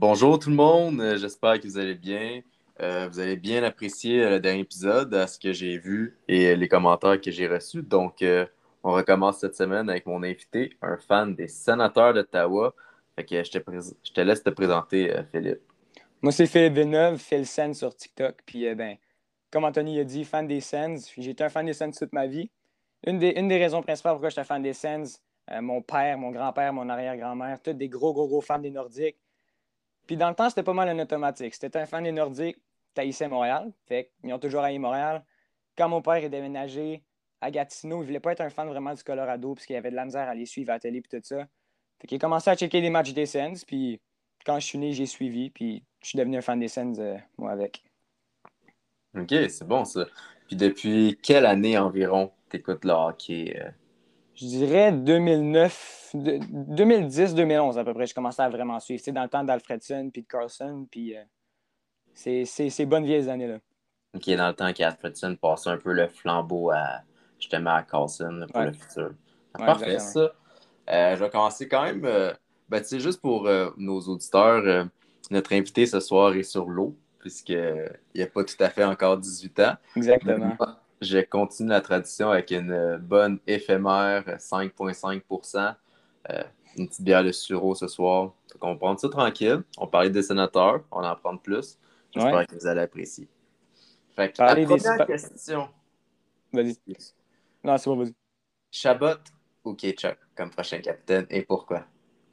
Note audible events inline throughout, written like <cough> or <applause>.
Bonjour tout le monde, euh, j'espère que vous allez bien. Euh, vous avez bien apprécié euh, le dernier épisode, à ce que j'ai vu et les commentaires que j'ai reçus. Donc, on recommence cette semaine avec mon invité, un fan des sénateurs d'Ottawa. Fait que je te, laisse te présenter, Philippe. Moi, c'est Philippe Villeneuve, Phil Sen sur TikTok. Puis, ben, comme Anthony a dit, fan des Sens. J'ai été un fan des Sens toute ma vie. Une des, une des raisons principales pourquoi un fan des Sens, mon père, mon grand-père, mon arrière-grand-mère, tous des gros, gros, gros fans des Nordiques. Puis dans le temps, c'était pas mal un automatique. C'était un fan des Nordiques, taillissait Montréal. Fait ils ont toujours haï Montréal. Quand mon père est déménagé à Gatineau, il voulait pas être un fan vraiment du Colorado parce qu'il avait de la misère à les suivre à la télé et tout ça. Fait qu'il a commencé à checker les matchs des Sens. Puis quand je suis né, j'ai suivi. Puis je suis devenu un fan des Sens, euh, moi, avec. OK, c'est bon ça. Puis depuis quelle année environ t'écoutes le hockey? Euh? Je dirais 2009, 2010-2011 à peu près, je commençais à vraiment suivre. C'est dans le temps d'Alfredson puis de Carlson, puis euh, c'est ces bonnes vieilles années-là. OK, dans le temps qu'Alfredson passait un peu le flambeau à, justement à Carlson pour le futur. Parfait, ça. Euh, je vais commencer quand même, euh, ben, juste pour nos auditeurs, notre invité ce soir est sur l'eau, puisqu'il n'a pas tout à fait encore 18 ans. Exactement je continue la tradition avec une bonne éphémère 5,5% euh, Une petite bière de sureau ce soir. Donc, on va prendre ça tranquille. On parlait des sénateurs. On en prend plus. J'espère que vous allez apprécier. Fait que, la première question. Vas-y. Non, c'est bon, vas-y. Chabot ou Ketchuk comme prochain capitaine et pourquoi?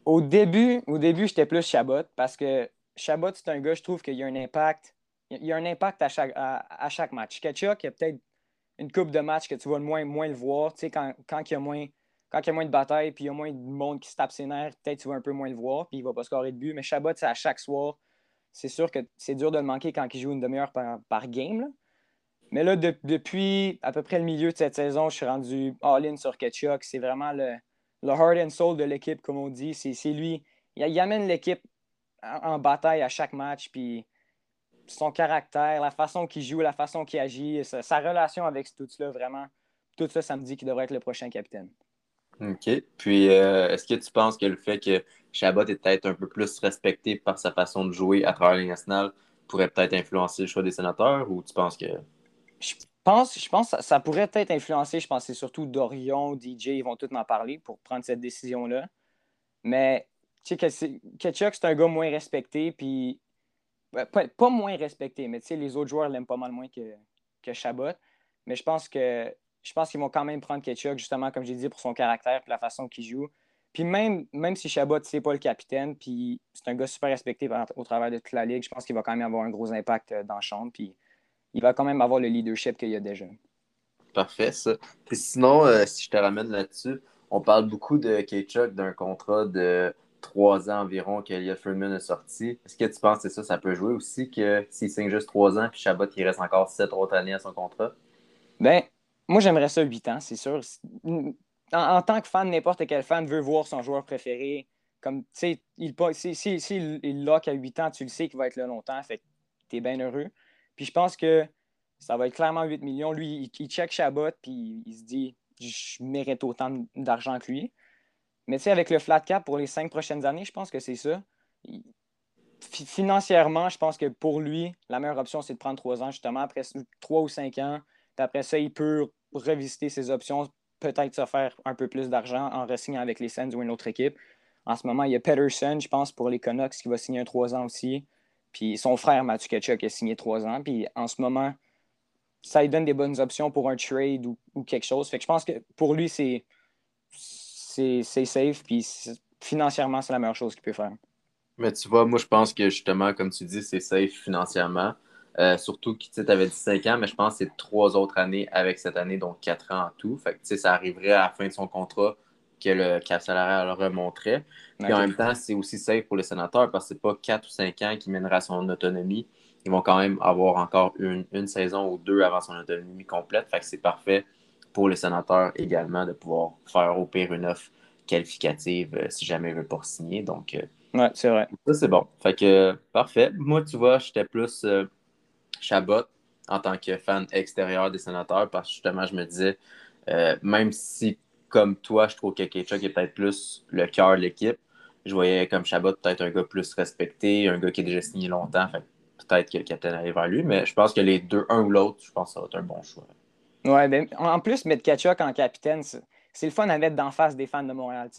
Au début, au début j'étais plus Chabot parce que Chabot, c'est un gars, je trouve qu'il y a un impact. Il y a un impact à chaque, à, chaque match. Ketchuk, il y a peut-être une coupe de match que tu vas moins, moins le voir. Tu sais, quand, quand, il y a moins, quand il y a moins de batailles puis il y a moins de monde qui se tape ses nerfs, peut-être tu vas un peu moins le voir puis il va pas scorer de but. Mais Chabot, c'est à chaque soir. C'est sûr que c'est dur de le manquer quand il joue une demi-heure par, game. Mais là, depuis à peu près le milieu de cette saison, je suis rendu all-in sur Ketchuk. C'est vraiment le, heart and soul de l'équipe, comme on dit. C'est lui. Il, il amène l'équipe en, en, bataille à chaque match. Puis son caractère, la façon qu'il joue, la façon qu'il agit, sa, relation avec tout cela, vraiment, tout ça, ça me dit qu'il devrait être le prochain capitaine. OK. Puis, euh, est-ce que tu penses que le fait que Chabot est peut-être un peu plus respecté par sa façon de jouer à travers les nationales pourrait peut-être influencer le choix des sénateurs ou tu penses que. Je pense, je pense que ça, pourrait peut-être influencer. Je pense que c'est surtout Dorion, DJ, ils vont tous m'en parler pour prendre cette décision-là. Mais, tu sais, Ketchuk, c'est un gars moins respecté. Puis, pas, moins respecté, mais les autres joueurs l'aiment pas mal moins que, que Chabot. Mais je pense que je pense qu'ils vont quand même prendre Ketchuk, justement, comme j'ai dit, pour son caractère et la façon qu'il joue. Puis même, même si Chabot, c'est pas le capitaine, puis c'est un gars super respecté au travers de toute la ligue, je pense qu'il va quand même avoir un gros impact euh, dans le champ, puis il va quand même avoir le leadership qu'il y a déjà. Parfait, ça. Puis sinon, euh, si je te ramène là-dessus, on parle beaucoup de Ketchuk, d'un contrat de trois ans environ qu'Eliot Freeman a sorti. Est-ce que tu penses que ça, ça peut jouer aussi que s'il signe juste trois ans puis Chabot, il reste encore sept autres années à son contrat? Ben, moi, j'aimerais ça huit ans, c'est sûr. En, tant que fan, n'importe quel fan veut voir son joueur préféré. Comme, tu sais, il, si, si, il lock à huit ans, tu le sais qu'il va être là longtemps, fait que t'es bien heureux. Puis je pense que ça va être clairement 8 millions. Lui, il, check Chabot, puis il se dit, je mérite autant d'argent que lui. Mais tu sais, avec le flat cap pour les cinq prochaines années, je pense que c'est ça. Financièrement, je pense que pour lui, la meilleure option, c'est de prendre trois ans, justement, après trois ou cinq ans. Puis après ça, il peut revisiter ses options, peut-être se faire un peu plus d'argent en re-signant avec les Sens ou une autre équipe. En ce moment, il y a Peterson, je pense, pour les Canucks, qui va signer un trois ans aussi. Puis son frère, Matthew Ketchuk, a signé trois ans. Puis en ce moment, ça lui donne des bonnes options pour un trade ou, ou quelque chose. Fait que je pense que pour lui, c'est c'est safe, puis financièrement, c'est la meilleure chose qu'il peut faire. Mais tu vois, moi, je pense que justement, comme tu dis, c'est safe financièrement. Euh, surtout que tu avais 15 ans, mais je pense que c'est trois autres années avec cette année, donc quatre ans en tout. Fait que ça arriverait à la fin de son contrat que le cap salarial remonterait. Puis en même temps, c'est aussi safe pour les sénateurs parce que c'est pas quatre ou cinq ans qui mènera à son autonomie. Ils vont quand même avoir encore une, une saison ou deux avant son autonomie complète. Fait que c'est parfait pour les sénateurs également de pouvoir faire au pire une offre qualificative euh, si jamais ils veulent pas signer. Donc, euh, ouais, c'est vrai. Ça, c'est bon. Fait que, parfait. Moi, tu vois, j'étais plus euh, Chabot en tant que fan extérieur des sénateurs parce que justement, je me disais, même si, comme toi, je trouve que Ketchuk est peut-être plus le cœur de l'équipe, je voyais comme Chabot peut-être un gars plus respecté, un gars qui a déjà signé longtemps. peut-être que le capitaine arrive vers lui, mais je pense que les deux, un ou l'autre, je pense que ça va être un bon choix. Ouais, ben, en plus, mettre Kachuk en capitaine, c'est le fun à mettre d'en face des fans de Montréal.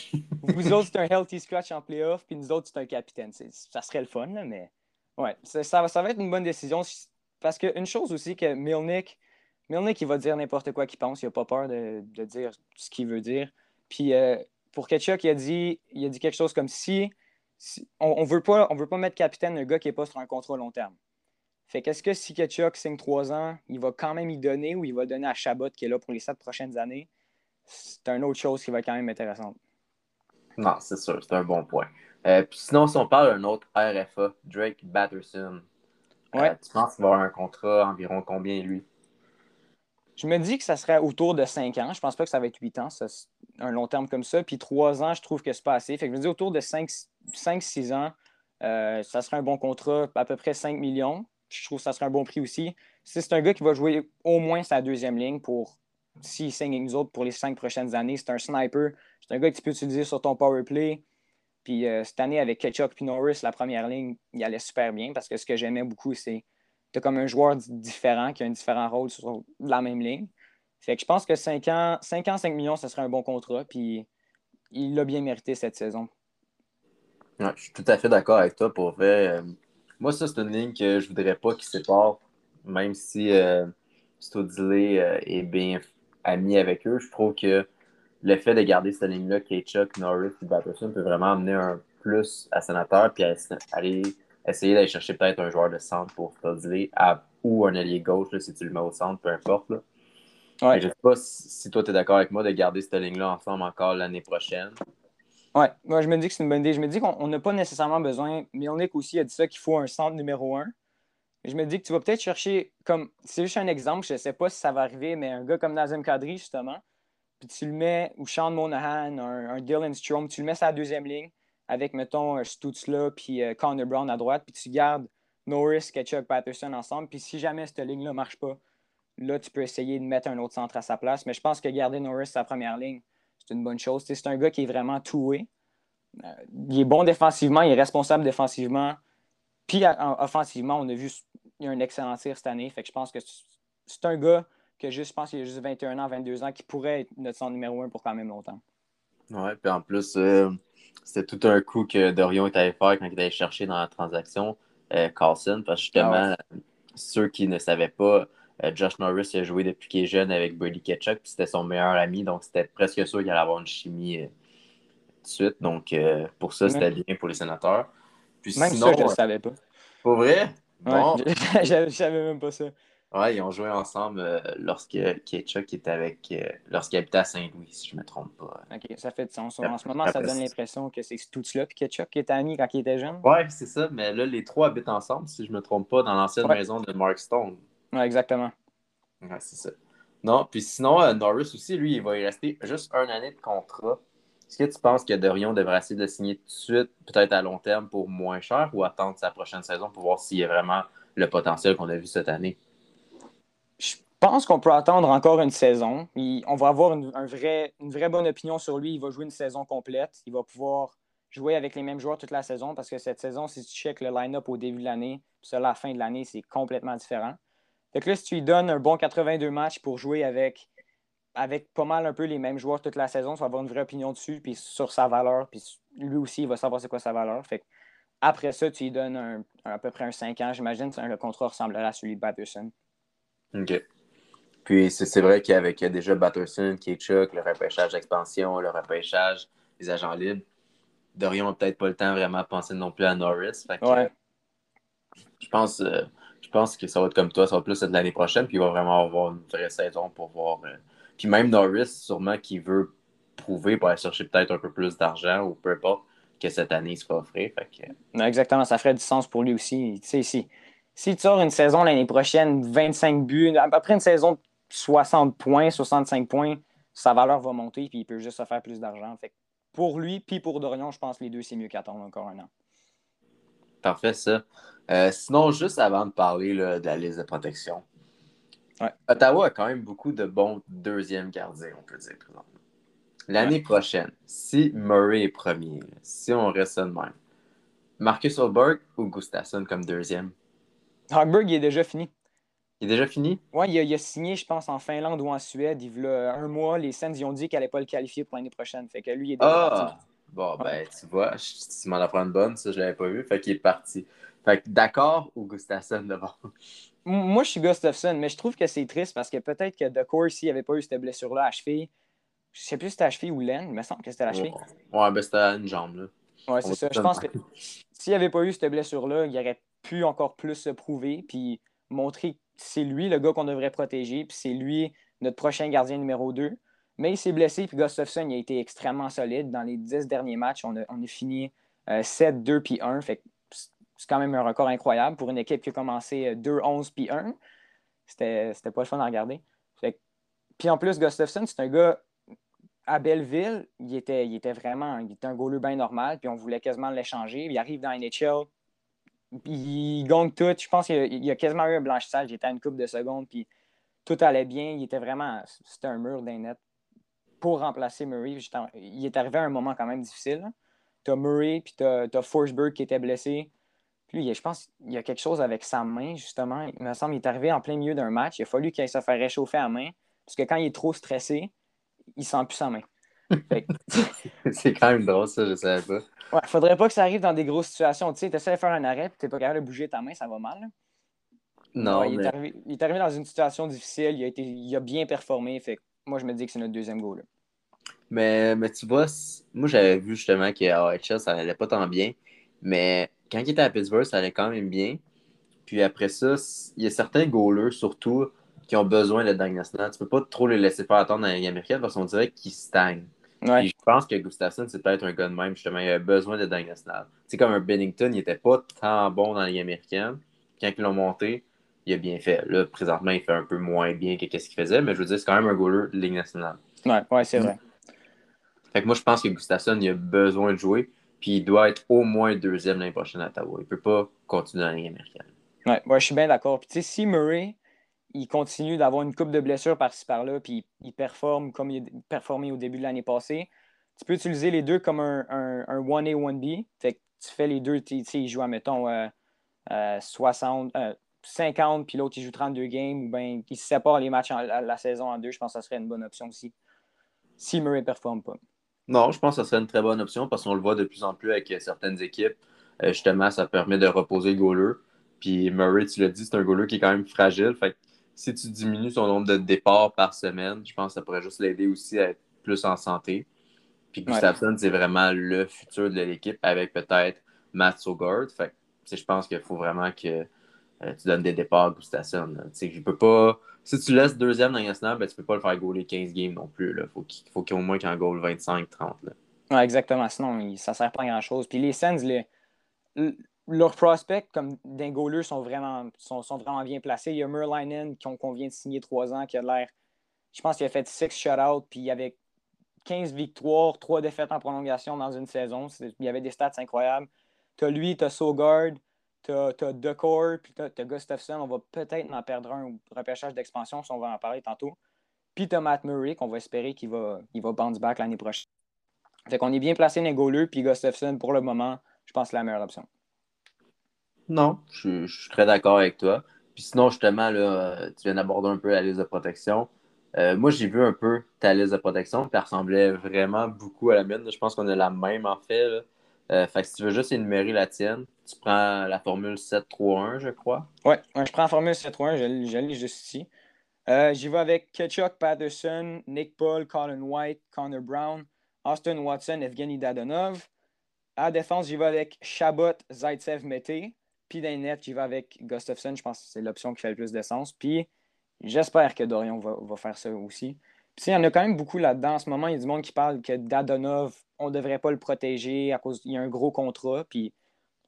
<laughs> Vous autres, c'est un healthy scratch en playoff, puis nous autres, c'est un capitaine. Ça serait le fun, mais ouais, ça, ça, va être une bonne décision. Parce qu'une chose aussi que Milnick, Milnick, il va dire n'importe quoi qu'il pense. Il n'a pas peur de, dire ce qu'il veut dire. Puis euh, pour Ketchuk, il a, dit, il a dit quelque chose comme si, on ne veut, pas, veut pas mettre capitaine un gars qui n'est pas sur un contrat long terme. Fait qu'est-ce que si Ketchuk signe trois ans, il va quand même y donner ou il va donner à Chabot qui est là pour les sept prochaines années? C'est une autre chose qui va être quand même intéressante. Non, c'est sûr, c'est un bon point. Euh, puis sinon, si on parle d'un autre RFA, Drake Batterson, euh, ouais. tu penses qu'il va avoir un contrat environ combien lui? Je me dis que ça serait autour de 5 ans. Je pense pas que ça va être 8 ans, ça, un long terme comme ça. Puis 3 ans, je trouve que c'est pas assez. Fait que je me dis autour de 5-6 ans, euh, ça serait un bon contrat, à peu près 5 millions. Je trouve que ça serait un bon prix aussi. Si c'est un gars qui va jouer au moins sa deuxième ligne pour s'il signe avec nous autres pour les 5 prochaines années, c'est un sniper. C'est un gars que tu peux utiliser sur ton power play. Puis euh, cette année, avec Ketchuk et Norris, la première ligne, il allait super bien parce que ce que j'aimais beaucoup, c'est tu comme un joueur différent qui a un différent rôle sur la même ligne. Fait que je pense que 5 ans, 5 ans, 5 millions, ce serait un bon contrat. Puis il l'a bien mérité cette saison. je suis tout à fait d'accord avec toi pour vrai. Moi, ça, c'est une ligne que je voudrais pas qu'il sépare, même si euh, euh, est bien ami avec eux. Je trouve que le fait de garder cette ligne-là, Chuck, Norris et Batterson, peut vraiment amener un plus à Sénateur puis aller essayer d'aller chercher peut-être un joueur de centre pour Studley ou un allié gauche, si tu le mets au centre, peu importe. Là. Ouais. Je ne sais pas si, toi, tu es d'accord avec moi de garder cette ligne-là ensemble encore l'année prochaine. Oui, moi je me dis que c'est une bonne idée. Je me dis qu'on n'a pas nécessairement besoin. Milnick aussi a dit ça qu'il faut un centre numéro un. Je me dis que tu vas peut-être chercher comme. C'est juste un exemple, je ne sais pas si ça va arriver, mais un gars comme Nazem Kadri, justement, puis tu le mets, ou Sean Monahan, un, Dylan Strom, tu le mets sur la deuxième ligne avec, mettons, Stutzla puis euh, Connor Brown à droite, puis tu gardes Norris, Ketchuk, Patterson ensemble. Puis si jamais cette ligne-là ne marche pas, là, tu peux essayer de mettre un autre centre à sa place. Mais je pense que garder Norris sa première ligne, c'est une bonne chose. C'est un gars qui est vraiment toué. Euh, il est bon défensivement, il est responsable défensivement. Puis offensivement, on a vu il a un excellent tir cette année. Fait que je pense que c'est un gars que juste, je pense qu'il a juste 21 ans, 22 ans, qui pourrait être notre centre numéro un pour quand même longtemps. Ouais, puis en plus, euh, c'était tout un coup que Dorion est allé faire quand il allé chercher dans la transaction euh, Carlson, parce que justement, ah ceux qui ne savaient pas, Josh Norris a joué depuis qu'il est jeune avec Brady Ketchuk, puis c'était son meilleur ami, donc c'était presque sûr qu'il allait avoir une chimie tout de suite. Donc pour ça, c'était bien pour les sénateurs. Puis Même sinon, ça, je ne savais pas. Pour vrai? Bon. <laughs> je savais même pas ça. Ouais, ils ont joué ensemble euh, lorsque Ketchuk était avec. Euh, lorsqu'il habitait à Saint-Louis, si je ne me trompe pas. OK, ça fait du sens. En ce moment, ça donne l'impression que c'est tout là puis Ketchuk qui était ami quand il était jeune. Ouais, c'est ça. Mais là, les trois habitent ensemble, si je ne me trompe pas, dans l'ancienne maison de Mark Stone. Ouais, exactement. Ouais, c'est ça. Non, puis sinon, euh, Norris aussi, lui, il va y rester juste une année de contrat. Est-ce que tu penses que Dorion devrait essayer de signer tout de suite, peut-être à long terme pour moins cher, ou attendre sa prochaine saison pour voir s'il y a vraiment le potentiel qu'on a vu cette année? Je pense qu'on peut attendre encore une saison. on va avoir une, un vrai, une vraie bonne opinion sur lui. Il va jouer une saison complète. Il va pouvoir jouer avec les mêmes joueurs toute la saison parce que cette saison, si tu checkes le line-up au début de l'année, puis ça, à la fin de l'année, c'est complètement différent. Fait que là, si tu lui donnes un bon 82 matchs pour jouer avec avec pas mal un peu les mêmes joueurs toute la saison, ça va avoir une vraie opinion dessus, puis sur sa valeur, puis lui aussi, il va savoir c'est quoi sa valeur. Fait après ça, tu lui donnes à peu près un 5 ans, j'imagine, le contrat ressemblerait à celui de Batterson. OK. Puis c'est vrai qu'avec déjà Batterson, Ketchuk, le repêchage d'expansion, le repêchage des agents libres, Dorion n'a peut-être pas le temps vraiment de penser non plus à Norris. ouais. Je pense, euh, je pense que ça va être comme toi, ça va plus être l'année prochaine, puis il va vraiment avoir une vraie saison pour voir. Euh, puis même Norris, sûrement qui veut prouver pour aller chercher peut-être un peu plus d'argent ou peu importe que cette année il se va offrir. exactement, ça ferait du sens pour lui aussi. Tu sais, si, si tu sors une saison l'année prochaine, 25 buts, à peu près une saison de 60 points, 65 points, sa valeur va monter puis il peut juste se faire plus d'argent. Fait pour lui, puis pour Dorion, je pense que les deux, c'est mieux qu'attendre encore un an. Parfait, ça. Euh, sinon, juste avant de parler de la liste de protection, Ottawa a quand même beaucoup de bons deuxièmes gardiens, on peut dire, présentement. L'année prochaine, si Murray est premier, si on reste de même, Marcus Holberg ou Gustafsson comme deuxième? Hogberg, il est déjà fini. Il est déjà fini? Oui, il, a signé, je pense, en Finlande ou en Suède. Il a un mois. Les Sens, ils ont dit qu'il n'allait pas le qualifier pour l'année prochaine. Fait que lui, il est déjà ah! Bon, ben, tu vois, tu m'en apprends une bonne, ça, je l'avais pas vu. Fait qu'il est parti. Fait que d'accord ou Gustafsson d'abord? Moi, je suis Gustafsson, mais je trouve que c'est triste parce que peut-être que Decor, s'il avait pas eu cette blessure-là à cheville, je sais plus si c'était à cheville ou laine, il me semble que c'était la cheville. Ouais, ben c'était une jambe, là. Ouais, c'est ça. Je pense que s'il avait pas eu cette blessure-là, il aurait pu encore plus se prouver, puis montrer que c'est lui le gars qu'on devrait protéger, puis c'est lui notre prochain gardien numéro 2. Mais il s'est blessé, puis Gustafsson a été extrêmement solide. Dans les dix derniers matchs, on a, on a fini 7, 2 puis 1. Fait c'est quand même un record incroyable pour une équipe qui a commencé 2, 11 puis 1. C'était pas le fun à regarder. puis en plus, Gustafsson, c'est un gars à Belleville, il était, il était vraiment il était un goaler bien normal, puis on voulait quasiment l'échanger. Il arrive dans NHL, il gagne tout. Je pense qu'il a quasiment eu un blanchissage. Il était à une coupe de secondes, puis tout allait bien. Il était vraiment. C'était un mur d'un net pour remplacer Murray. Il est arrivé à un moment quand même difficile. Tu as Murray, puis tu as, Forsberg qui était blessé. Puis je pense qu'il y a quelque chose avec sa main, justement. Il me semble qu'il est arrivé en plein milieu d'un match. Il a fallu qu'il se fasse réchauffer la main. Parce que quand il est trop stressé, il sent plus sa main. <laughs> c'est quand même drôle, ça, je savais pas. Ouais, faudrait pas que ça arrive dans des grosses situations. Tu sais, tu essaies de faire un arrêt, tu n'es pas capable de bouger ta main, ça va mal. Non. il, est arrivé, il, est arrivé, dans une situation difficile, il a, été, il a bien performé. Fait moi, je me dis que c'est notre deuxième goal. Mais, mais tu vois, moi, j'avais vu justement qu'à AHL, ça n'allait pas tant bien. Mais quand il était à Pittsburgh, ça allait quand même bien. Puis après ça, il y a certains goalers, surtout, qui ont besoin de dingue national. Tu peux pas trop les laisser faire attendre dans la Ligue américaine parce qu'on dirait qu'ils stagnent. je pense que Gustafsson, c'est peut-être un gars de même, justement. Il a besoin de dingue national. C'est comme un Bennington, il était pas tant bon dans la Ligue américaine. Quand ils l'ont monté, il a bien fait. Là, présentement, il fait un peu moins bien que ce qu'il faisait, mais je veux dire, c'est quand même un goaler de Ligue nationale. Ouais, ouais c'est vrai. Moi, je pense que Gustafsson, il a besoin de jouer, puis il doit être au moins deuxième l'année prochaine à Ottawa. Il peut pas continuer dans la Ligue américaine. Ouais, je suis bien d'accord. Si Murray, il continue d'avoir une coupe de blessures par-ci par-là, puis il performe comme il a performé au début de l'année passée, tu peux utiliser les deux comme un, un, 1A, 1B. Fait que tu fais les deux, tu sais, il joue, mettons, euh, 60, euh, 50, euh, puis l'autre, il joue 32 games, ou bien il se sépare les matchs en, la, saison en deux. Je pense que ça serait une bonne option aussi, si Murray ne performe pas. Non, je pense que ça serait une très bonne option parce qu'on le voit de plus en plus avec certaines équipes. Euh, justement, ça permet de reposer le goaler. Puis Murray, tu l'as dit, c'est un goaler qui est quand même fragile. Fait si tu diminues son nombre de départs par semaine, je pense que ça pourrait juste l'aider aussi à être plus en santé. Puis Gustafsson, c'est vraiment le futur de l'équipe avec peut-être Matt Sogard. Fait je pense qu'il faut vraiment que euh, tu donnes des départs à Gustafsson. Je peux pas. Si tu laisses deuxième dans National, ben, tu peux pas le faire goaler 15 games non plus. Il faut qu'il faut qu'il au moins qu'il en goal 25-30. Ouais, exactement. Sinon, ça sert pas à grand-chose. Puis les Sens, les... leurs prospects comme d'un goaler sont vraiment, sont, sont, vraiment bien placés. Il y a Merlinen qu'on vient de signer trois ans qui a l'air. Je pense qu'il a fait six shutouts, puis il avait 15 victoires, 3 défaites en prolongation dans une saison. Il y avait des stats incroyables. Tu as lui, tu as Sogard, tu as, as Decor, puis tu as, Gustafsson. On va peut-être en perdre un au repêchage d'expansion, si on va en parler tantôt. Puis tu as Matt Murray, qu'on va espérer qu'il va, il va bounce back l'année prochaine. Fait qu'on est bien placé goalers, puis Gustafsson, pour le moment, je pense que la meilleure option. Non, je, suis très d'accord avec toi. Puis sinon, justement, là, tu viens d'aborder un peu la liste de protection. Euh, moi, j'ai vu un peu ta liste de protection, puis elle ressemblait vraiment beaucoup à la mienne. Je pense qu'on a la même en fait. Euh, fait que si tu veux juste énumérer la tienne, tu prends la formule 7-3-1, je crois. Oui, je prends la formule 7-3-1, je, juste ici. Euh, j'y vais avec Ketchuk, Patterson, Nick Paul, Colin White, Connor Brown, Austin Watson, Evgeny Dadonov. À défense, j'y vais avec Chabot, Zaitsev, Mété. Puis dans j'y vais avec Gustafsson. Je pense que c'est l'option qui fait le plus de sens. Puis J'espère que Dorion va, faire ça aussi. Puis il y en a quand même beaucoup là-dedans. En ce moment, il y a du monde qui parle que Dadonov, on ne devrait pas le protéger à cause qu'il y a un gros contrat, puis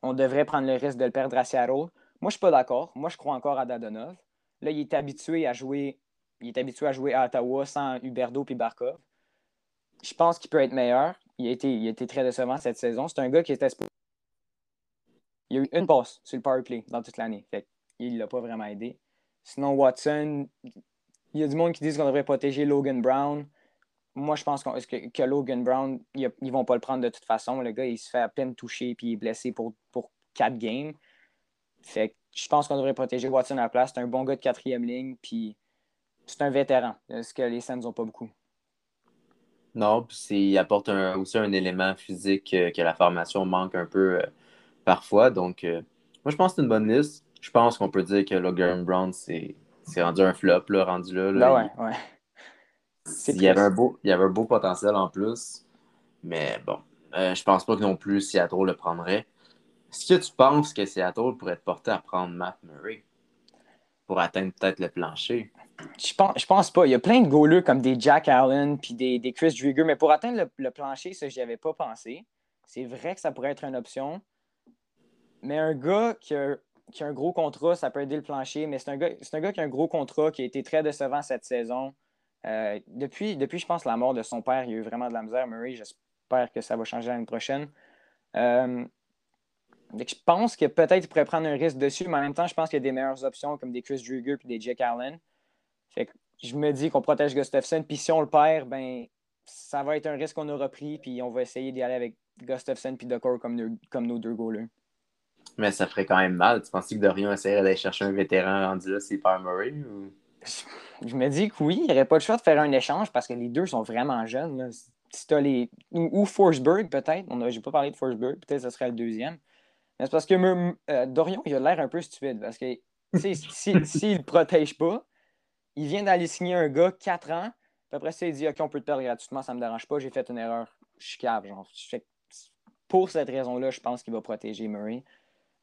on devrait prendre le risque de le perdre à Seattle. Moi, je suis pas d'accord. Moi, je crois encore à Dadonov. Là, il est habitué à jouer. Il est habitué à jouer à Ottawa sans Huberdo et Barkov. Je pense qu'il peut être meilleur. Il a été, il a été très décevant cette saison. C'est un gars qui était. Il a eu une passe sur le power play dans toute l'année. Il ne l'a pas vraiment aidé. Sinon, Watson, il y a du monde qui dit qu'on devrait protéger Logan Brown. Moi, je pense que, que, Logan Brown, ils ne vont pas le prendre de toute façon. Le gars, il se fait à peine toucher puis il est blessé pour, pour quatre games. Fait je pense qu'on devrait protéger Watson à la place. C'est un bon gars de quatrième ligne, puis c'est un vétéran, ce que les Saints n'ont pas beaucoup? Non, puis il apporte aussi un élément physique euh, que la formation manque un peu euh, parfois. Donc, euh, moi, je pense que c'est une bonne liste. Je pense qu'on peut dire que Logan Brown, c'est rendu un flop, là, rendu là. Ben ouais, ouais. Il y, avait un beau, il y avait un beau potentiel en plus. Mais bon, je pense pas que non plus Seattle le prendrait. Est-ce que tu penses que Seattle pourrait être porté à prendre Matt Murray pour atteindre peut-être le plancher? Je pense, je pense pas. Il y a plein de goalers comme des Jack Allen puis des, des Chris Drieger, mais pour atteindre le, plancher, ça, je n'y avais pas pensé. C'est vrai que ça pourrait être une option. Mais un gars qui a, qui a, un gros contrat, ça peut aider le plancher, mais c'est un, gars, un gars qui a un gros contrat, qui a été très décevant cette saison. Euh, depuis, depuis, je pense, la mort de son père, il y a eu vraiment de la misère. Murray, j'espère que ça va changer l'année prochaine. Euh, je pense que peut-être il pourrait prendre un risque dessus, mais en même temps, je pense qu'il y a des meilleures options comme des Chris Druger et des Jack Allen. Fait je me dis qu'on protège Gustafsson, puis si on le perd, ben ça va être un risque qu'on aura pris, puis on va essayer d'y aller avec Gustafsson et Decor comme, comme nos deux goalers. Mais ça ferait quand même mal. Tu penses que Dorion essaierait d'aller chercher un vétéran rendu là, c'est Murray? Ou... Je me dis que oui, il n'y aurait pas le choix de faire un échange parce que les deux sont vraiment jeunes. Si les... Ou, Forsberg, peut-être. Je n'ai pas parlé de Forsberg. Peut-être que ce serait le deuxième. Mais c'est parce que euh, Dorion, il a l'air un peu stupide. Parce que <laughs> s'il si, ne le protège pas, il vient d'aller signer un gars 4 ans. Puis après ça, il dit OK, on peut te perdre gratuitement, ça ne me dérange pas, j'ai fait une erreur. Je suis cave. Genre. Pour cette raison-là, je pense qu'il va protéger Murray.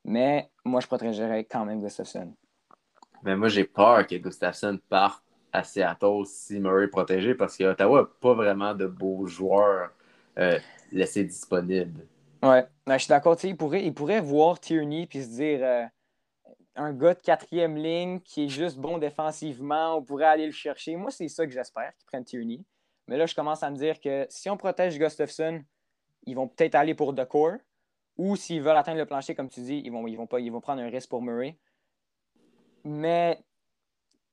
Mais moi, je protégerais quand même Gustafsson. Mais moi, j'ai peur que Gustafsson parte à Seattle si Murray est protégé parce qu'Ottawa n'a pas vraiment de beaux joueurs euh, laissés disponibles. Ouais, ben, je suis d'accord. Il pourrait, il pourrait voir Tierney puis se dire euh, un gars de quatrième ligne qui est juste bon défensivement, on pourrait aller le chercher. Moi, c'est ça que j'espère qu'ils prennent Tierney. Mais là, je commence à me dire que si on protège Gustafsson, ils vont peut-être aller pour The Core. Ou s'ils veulent atteindre le plancher, comme tu dis, ils vont, ils vont prendre un risque pour Murray. Mais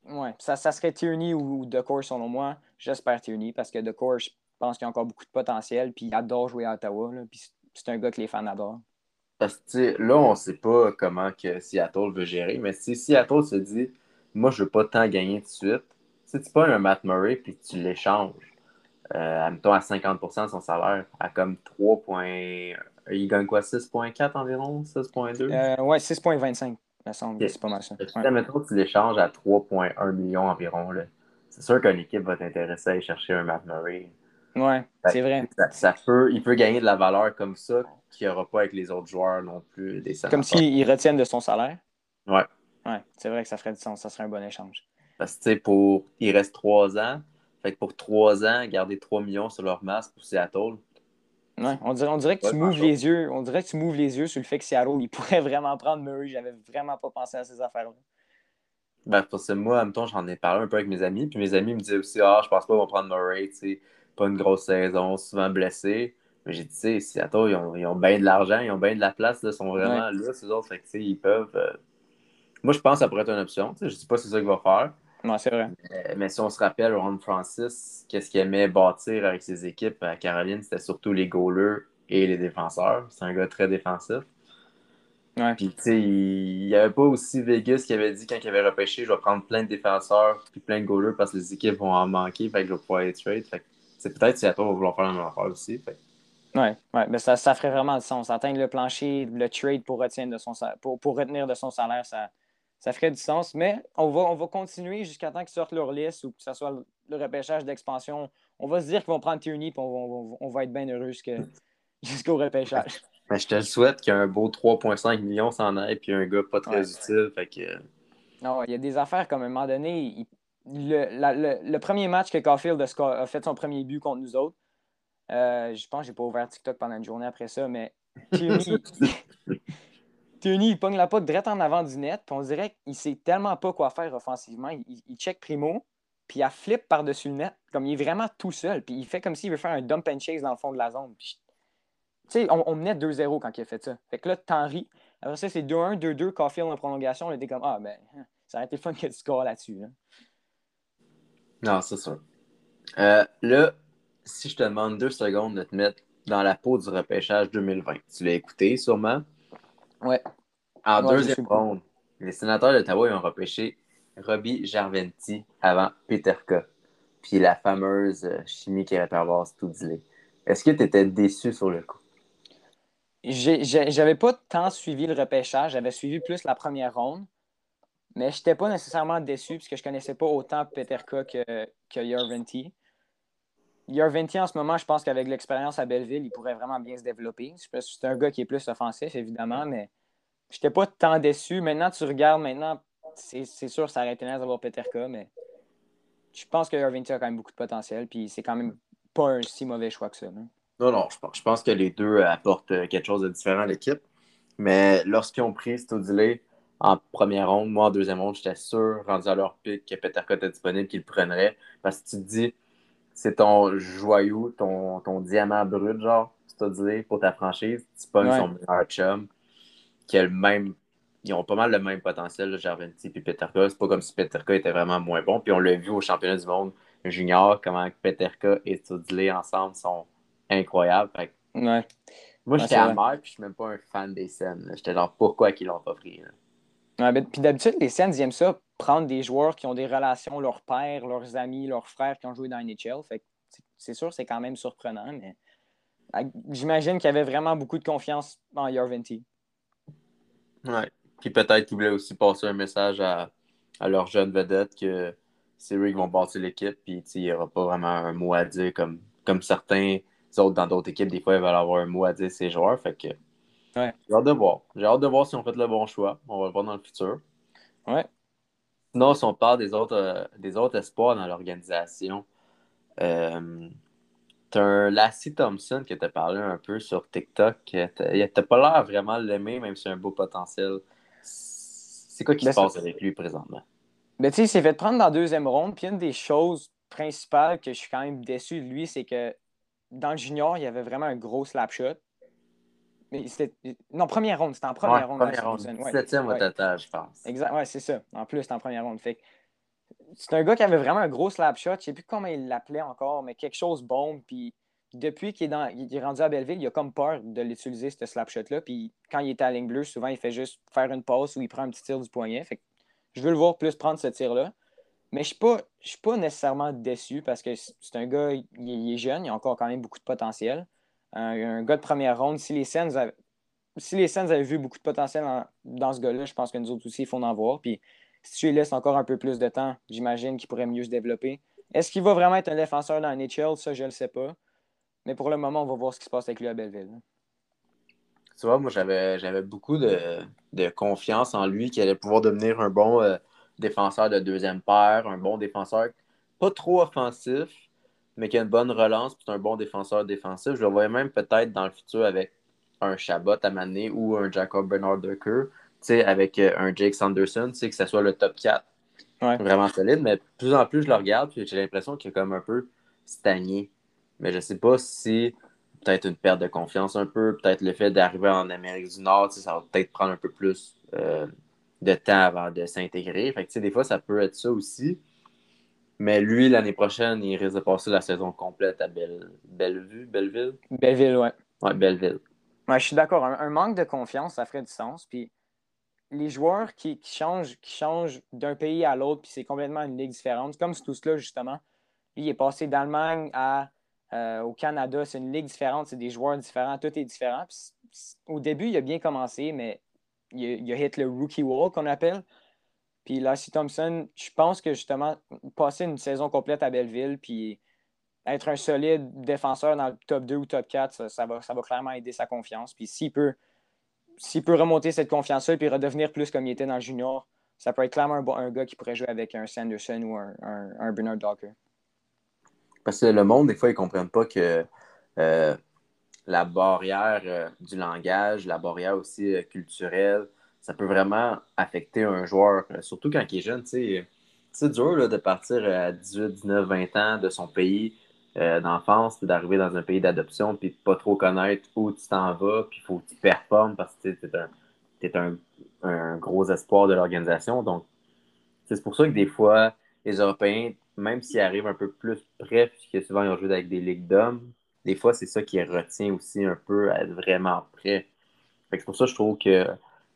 ouais, ça, ça serait Tierney ou, The Core selon moi. J'espère Tierney parce que The Core, je pense qu'il a encore beaucoup de potentiel. Puis il adore jouer à Ottawa. puis c'est un gars que les fans adorent. Parce que là, on ne sait pas comment que Seattle veut gérer, mais si Seattle se dit Moi, je ne veux pas tant gagner tout de suite, si tu pas un Matt Murray puis tu l'échanges, euh, à 50% de son salaire, à comme 3 points. Il gagne quoi 6,4 environ 6,2 euh, Ouais, 6,25 me semble. C'est pas mal ça. Si ouais. tu l'échanges à 3,1 millions environ, c'est sûr qu'une équipe va t'intéresser à aller chercher un Matt Murray. Ouais, c'est vrai. Ça, peut, il peut gagner de la valeur comme ça qu'il n'y aura pas avec les autres joueurs non plus. Des comme s'il retienne de son salaire. Ouais. Ouais, c'est vrai que ça ferait du sens. Ça serait un bon échange. Parce que, tu sais, pour... il reste trois ans. Fait que pour trois ans, garder 3 millions sur leur masse pour Seattle. Ouais, on dirait, on dirait que tu m'ouvres les yeux. On dirait que tu m'ouvres les yeux sur le fait que Seattle, il pourrait <laughs> vraiment prendre Murray. J'avais vraiment pas pensé à ces affaires-là. Ben, parce que moi, en même temps, j'en ai parlé un peu avec mes amis. Puis mes amis me disaient aussi Ah, je pense pas qu'ils vont prendre Murray. Tu sais pas une grosse saison, souvent blessé. Mais j'ai dit, tu sais, Seattle, ils ont, ils ont bien de l'argent, ils ont bien de la place, ils sont vraiment là, ces autres. Fait que, ils peuvent. Euh, moi, je pense que ça pourrait être une option. Je ne dis pas si c'est ça qu'il va faire. Non, c'est vrai. Mais, si on se rappelle, Ron Francis, qu'est-ce qu'il aimait bâtir avec ses équipes à Caroline, c'était surtout les goalers et les défenseurs. C'est un gars très défensif. Ouais. Puis, tu sais, il n'y avait pas aussi Vegas qui avait dit quand il avait repêché, je vais prendre plein de défenseurs puis plein de goalers parce que les équipes vont en manquer, fait que je vais pouvoir les trade. Fait c'est peut-être si à toi va vouloir faire la même affaire aussi. Oui, ouais, mais ça, ça ferait vraiment du sens. Atteindre le plancher, le trade pour, retenir de son, pour, pour retenir de son salaire, ça, ça ferait du sens. Mais on va, on va continuer jusqu'à temps qu'ils sortent leur liste ou que ce soit le repêchage d'expansion. On va se dire qu'ils vont prendre Tierney et on, on, va être bien heureux <laughs> jusqu'au repêchage. Mais <laughs> je te le souhaite qu'il y ait un beau 3,5 millions s'en aille puis un gars pas très utile. Fait que... Non, il y a des affaires comme à un moment donné, le, premier match que Caulfield a, fait son premier but contre nous autres, euh, je pense que j'ai pas ouvert TikTok pendant une journée après ça, mais <laughs> Tony, il pogne la pote direct en avant du net, puis on dirait qu'il sait tellement pas quoi faire offensivement. Il, check Primo, puis il a flip par-dessus le net, comme il est vraiment tout seul, puis il fait comme s'il veut faire un dump and chase dans le fond de la zone. Tu sais, on, on, menait 2-0 quand il a fait ça. Fait que là, t'en ris. Après ça, c'est 2-1, 2-2, Caulfield en prolongation. On était comme, ah, ben, ça aurait été fun que tu scores là-dessus. là dessus non, c'est sûr. Euh, là, si je te demande deux secondes de te mettre dans la peau du repêchage 2020, tu l'as écouté sûrement? Ouais. En deuxième ronde, les sénateurs d'Ottawa ont repêché Robbie Jarventi avant Peter K. Puis la fameuse euh, chimie qui aurait pu avoir Studley. Est-ce que tu étais déçu sur le coup? J'avais pas tant suivi le repêchage, j'avais suivi plus la première ronde, mais je n'étais pas nécessairement déçu parce que je connaissais pas autant Peterka que, que Yarventi. Yarventi, en ce moment, je pense qu'avec l'expérience à Belleville, il pourrait vraiment bien se développer. C'est un gars qui est plus offensif, évidemment, mais je n'étais pas tant déçu. Maintenant, tu regardes, maintenant, c'est sûr, ça aurait été nice d'avoir Peterka, mais je pense que Yarventi a quand même beaucoup de potentiel, puis c'est quand même pas un si mauvais choix que ça. Non, non, je pense, que les deux apportent quelque chose de différent à l'équipe. Mais lorsqu'ils ont pris Stodilé en première ronde, moi en deuxième ronde, j'étais sûr, rendu à leur pic, que Peterka était disponible, qu'ils le prendraient. Parce que tu te dis, c'est ton joyau, ton, ton diamant brut, genre, Stodilé, pour ta franchise. Tu pognes son meilleur chum, qui a le même. Ils ont pas mal le même potentiel, Jarventi et Peterka. C'est pas comme si Peterka était vraiment moins bon. Puis on l'a vu au championnat du monde junior, comment Peterka et Stodilé ensemble sont incroyable. Ouais. Moi, j'étais amer, puis je suis même pas un fan des scènes. J'étais genre, pourquoi qu'ils l'ont pas pris? Ouais, puis d'habitude, les scènes, ils aiment ça, prendre des joueurs qui ont des relations, leurs pères, leurs amis, leurs frères qui ont joué dans NHL. Fait c'est sûr, c'est quand même surprenant, mais j'imagine qu'il y avait vraiment beaucoup de confiance en Yarventi. Ouais. Puis peut-être qu'ils voulaient aussi passer un message à, à leurs jeunes vedettes que c'est eux qui vont bâtir l'équipe, puis il n'y aura pas vraiment un mot à dire comme, comme certains autres, dans d'autres équipes, des fois, ils veulent avoir un mot à dire ces joueurs. Fait que ouais. j'ai hâte de voir. J'ai hâte de voir si on fait le bon choix. On va le voir dans le futur. Ouais. Sinon, si on parle des autres, euh, des autres espoirs dans l'organisation, euh, t'as un Lassie Thompson qui t'a parlé un peu sur TikTok. Il t'a pas l'air vraiment l'aimer, même si un beau potentiel. C'est quoi qui ben, se passe avec lui présentement? Ben, tu sais, il s'est fait prendre dans la deuxième ronde. Puis une des choses principales que je suis quand même déçu de lui, c'est que dans le junior, il y avait vraiment un gros slap shot. Mais non, première ronde, c'était en première ronde. Première ronde. 17e au total, je pense. Exact, ouais, c'est ça. En plus, c'était en première ronde. Fait c'est un gars qui avait vraiment un gros slap shot. Je ne sais plus comment il l'appelait encore, mais quelque chose bon. Puis depuis qu'il est, dans, il est rendu à Belleville, il a comme peur de l'utiliser, ce slap shot-là. Puis quand il est à la ligne bleue, souvent, il fait juste faire une passe ou il prend un petit tir du poignet. Fait je veux le voir plus prendre ce tir-là. Mais je ne suis, pas nécessairement déçu parce que c'est un gars, il, est jeune, il a encore quand même beaucoup de potentiel. Un, gars de première ronde, si les Sens avaient, vu beaucoup de potentiel dans ce gars-là, je pense que nous autres aussi, il faut en voir. Puis si tu lui laisses encore un peu plus de temps, j'imagine qu'il pourrait mieux se développer. Est-ce qu'il va vraiment être un défenseur dans NHL? Ça, je ne le sais pas. Mais pour le moment, on va voir ce qui se passe avec lui à Belleville. Tu vois, moi, j'avais beaucoup de, confiance en lui qu'il allait pouvoir devenir un bon. Euh, défenseur de deuxième paire, un bon défenseur, pas trop offensif, mais qui a une bonne relance, puis un bon défenseur défensif. Je le voyais même peut-être dans le futur avec un Chabot à Mané ou un Jacob Bernard Decker, avec euh, un Jake Sanderson, que ce soit le top 4. Vraiment solide, mais de plus en plus je le regarde, puis j'ai l'impression qu'il est comme un peu stagné. Mais je sais pas si peut-être une perte de confiance un peu, peut-être le fait d'arriver en Amérique du Nord, ça va peut-être prendre un peu plus euh, de temps avant de s'intégrer. Fait que, des fois, ça peut être ça aussi. Mais lui, l'année prochaine, il risque de passer la saison complète à Belle... Bellevue, Belleville? Belleville, ouais. Ouais, Belleville. Ouais, je suis d'accord. Un, manque de confiance, ça ferait du sens. Puis les joueurs qui, changent, qui changent d'un pays à l'autre, puis c'est complètement une ligue différente, comme ce tous-là, justement. Lui, il est passé d'Allemagne à, euh, au Canada. C'est une ligue différente, c'est des joueurs différents, tout est différent. au début, il a bien commencé, mais il a, hit le rookie wall qu'on appelle. Puis Lassie Thompson, je pense que justement, passer une saison complète à Belleville, puis être un solide défenseur dans le top 2 ou top 4, ça, va, ça va clairement aider sa confiance. Puis s'il peut, s'il peut remonter cette confiance-là puis redevenir plus comme il était dans le junior, ça peut être clairement un, gars qui pourrait jouer avec un Sanderson ou un, un, Bernard Docker. Parce que le monde, des fois, ils ne comprennent pas que euh, la barrière euh, du langage, la barrière aussi euh, culturelle, ça peut vraiment affecter un joueur, euh, surtout quand il est jeune. C'est dur de partir à 18, 19, 20 ans de son pays d'enfance, puis d'arriver dans un pays d'adoption, puis de pas trop connaître où tu t'en vas, puis il faut que tu performes parce que tu es, un, un, gros espoir de l'organisation. Donc, c'est pour ça que des fois, les Européens même s'ils arrivent un peu plus près, puisque souvent ils ont joué avec des ligues d'hommes, des fois c'est ça qui retient aussi un peu à être vraiment prêt. C'est pour ça que je trouve que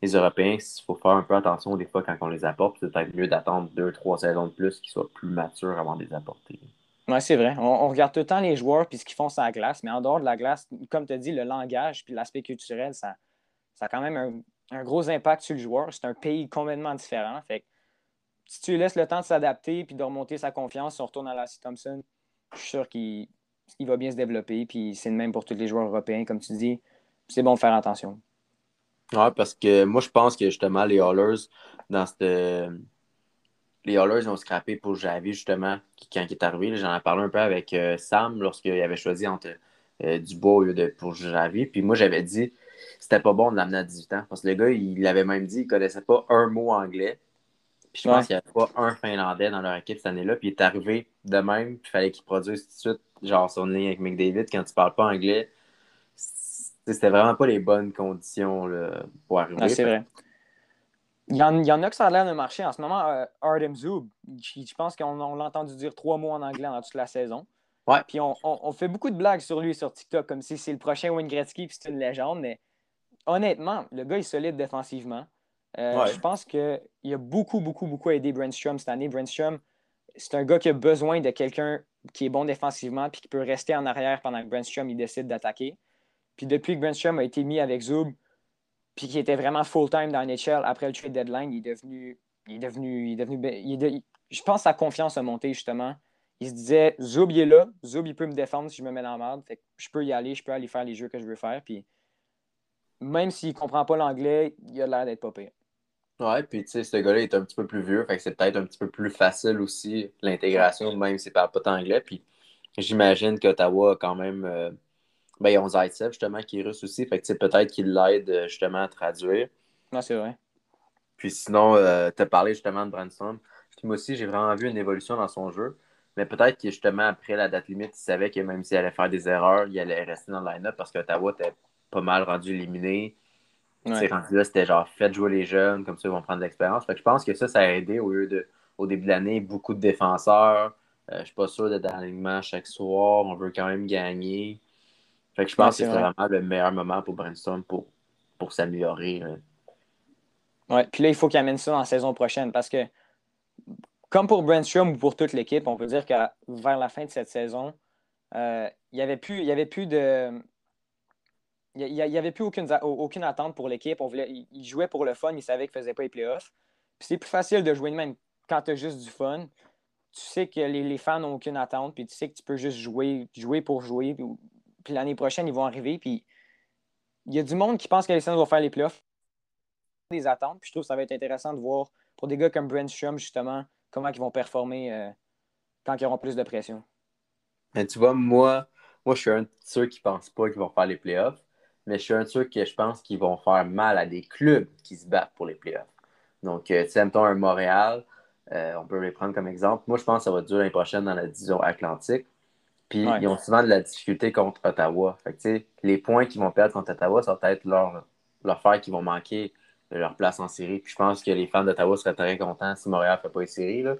les Européens, il faut faire un peu attention des fois quand on les apporte. C'est peut-être mieux d'attendre deux, trois saisons de plus qu'ils soient plus matures avant de les apporter. Oui, c'est vrai. On, regarde tout le temps les joueurs puis ce qu'ils font sur la glace, mais en dehors de la glace, comme tu as dit, le langage puis l'aspect culturel, ça, a quand même un, gros impact sur le joueur. C'est un pays complètement différent. Fait si tu lui laisses le temps de s'adapter puis de remonter sa confiance, si on retourne à Lassie Thompson, je suis sûr qu'il va bien se développer. Puis c'est le même pour tous les joueurs européens, comme tu dis. C'est bon de faire attention. Oui, parce que moi, je pense que justement, les Hallers, dans cette. Les Hallers ont scrappé pour Javi, justement, quand il est arrivé. J'en ai parlé un peu avec euh, Sam lorsqu'il avait choisi entre euh, Dubois au lieu de pour Javi. Puis moi, j'avais dit c'était pas bon de l'amener à 18 ans. Parce que le gars, il l'avait même dit, il connaissait pas un mot anglais. Puis je pense qu'il n'y avait pas un Finlandais dans leur équipe cette année-là. Puis il est arrivé de même, puis il fallait qu'il produise tout de suite, genre son ligne avec McDavid quand tu parles pas anglais c'était vraiment pas les bonnes conditions pour arriver. c'est vrai. Il y, en, il y, en, a qui ça a l'air de marcher. En ce moment, euh, Artem Zub, je, pense qu'on l'a entendu dire trois mots en anglais dans toute la saison. Ouais. Puis on, fait beaucoup de blagues sur lui sur TikTok, comme si c'est le prochain Wayne Gretzky puis c'est une légende. Mais honnêtement, le gars est solide défensivement. Euh, je pense qu'il a beaucoup, beaucoup, beaucoup aidé Brandstrom cette année. Brandstrom, c'est un gars qui a besoin de quelqu'un qui est bon défensivement puis qui peut rester en arrière pendant que Brandstrom il décide d'attaquer. Puis depuis que Brandstrom a été mis avec Zub, puis qui était vraiment full-time dans NHL après le trade deadline, il est devenu. Il est devenu. Il est devenu je pense que sa confiance a monté justement. Il se disait Zub, il est là. Zub, il peut me défendre si je me mets dans la merde. Fait je peux y aller, je peux aller faire les jeux que je veux faire. Puis même s'il ne comprend pas l'anglais, il a l'air d'être pas pire. Ouais, puis tu sais, ce gars-là est un petit peu plus vieux, fait que c'est peut-être un petit peu plus facile aussi l'intégration, même s'il ne parle pas anglais. Puis j'imagine qu'Ottawa a quand même. Euh, ben, ils ont Zaitsev, justement, qui est russe aussi. Fait que peut-être qu'il l'aide euh, justement à traduire. Non, c'est vrai. Puis sinon, euh, tu as parlé justement de Branson. moi aussi, j'ai vraiment vu une évolution dans son jeu. Mais peut-être que justement, après la date limite, il savait que même s'il allait faire des erreurs, il allait rester dans le line-up parce qu'Ottawa était pas mal rendu éliminé. Ouais. rendu là, c'était genre faites jouer les jeunes, comme ça ils vont prendre de l'expérience. Fait que je pense que ça, ça a aidé au lieu de, au début de l'année, beaucoup de défenseurs. Je euh, je suis pas sûr d'être dans l'alignement chaque soir. On veut quand même gagner. Fait que je pense que c'est vraiment le meilleur moment pour Brainstorm pour, pour s'améliorer. Oui, puis là, il faut qu'il amène ça la saison prochaine parce que, comme pour Brandstrom ou pour toute l'équipe, on peut dire que vers la fin de cette saison, euh, il n'y avait plus, il y avait plus de. Il n'y avait plus aucune, aucune attente pour l'équipe. Il jouait pour le fun, il savait qu'il ne faisait pas les playoffs. Puis c'est plus facile de jouer de même quand tu as juste du fun. Tu sais que les, les fans n'ont aucune attente, puis tu sais que tu peux juste jouer, jouer pour jouer, puis l'année prochaine, ils vont arriver. Puis il y a du monde qui pense que les Sens vont faire les playoffs. Des attentes. Puis je trouve que ça va être intéressant de voir pour des gars comme Brent Strum, justement, comment ils vont performer euh, quand ils auront plus de pression. Tu vois, moi, moi, je suis un de ceux qui ne pensent pas qu'ils vont faire les playoffs, mais je suis un de ceux qui je pense qu'ils vont faire mal à des clubs qui se battent pour les playoffs. Donc, euh, tu sais, mettons un Montréal, euh, on peut les prendre comme exemple. Moi, je pense que ça va durer l'année prochaine dans la division Atlantique. Puis ils ont souvent de la difficulté contre Ottawa. Fait les points qu'ils vont perdre contre Ottawa, ça va être leur, leur faire qu'ils vont manquer de leur place en série. Puis je pense que les fans d'Ottawa seraient très contents si Montréal ne fait pas une série. Là.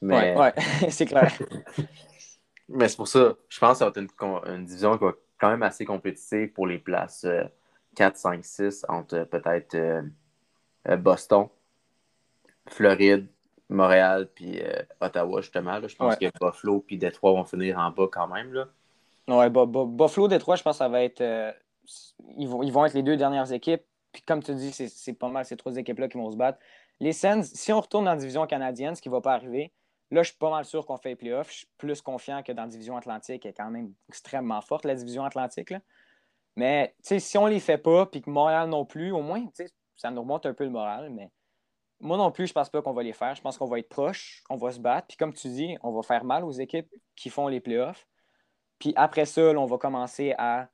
Mais... Ouais, <laughs> c'est clair. <laughs> Mais c'est pour ça, je pense que ça va être une, division qui va quand même assez compétitive pour les places 4, 5, 6 entre peut-être euh, euh, Boston, Floride, Montréal puis euh, Ottawa, justement. Je pense que Buffalo puis Détroit vont finir en bas quand même. Là. Ouais, Buffalo, Détroit, je pense que ça va être. Euh, ils, vont, ils vont être les deux dernières équipes. Puis comme tu dis, c'est pas mal ces trois équipes-là qui vont se battre. Les Sens, si on retourne dans la division canadienne, ce qui ne va pas arriver, là, je suis pas mal sûr qu'on fait les playoffs. Je suis plus confiant que dans la division atlantique, qui est quand même extrêmement forte, la division atlantique. Là. Mais si on les fait pas, puis que Montréal non plus, au moins, ça nous remonte un peu le moral. Mais moi non plus, je pense pas qu'on va les faire. Je pense qu'on va être proche, on va se battre. Puis comme tu dis, on va faire mal aux équipes qui font les playoffs. Puis après ça, on va commencer à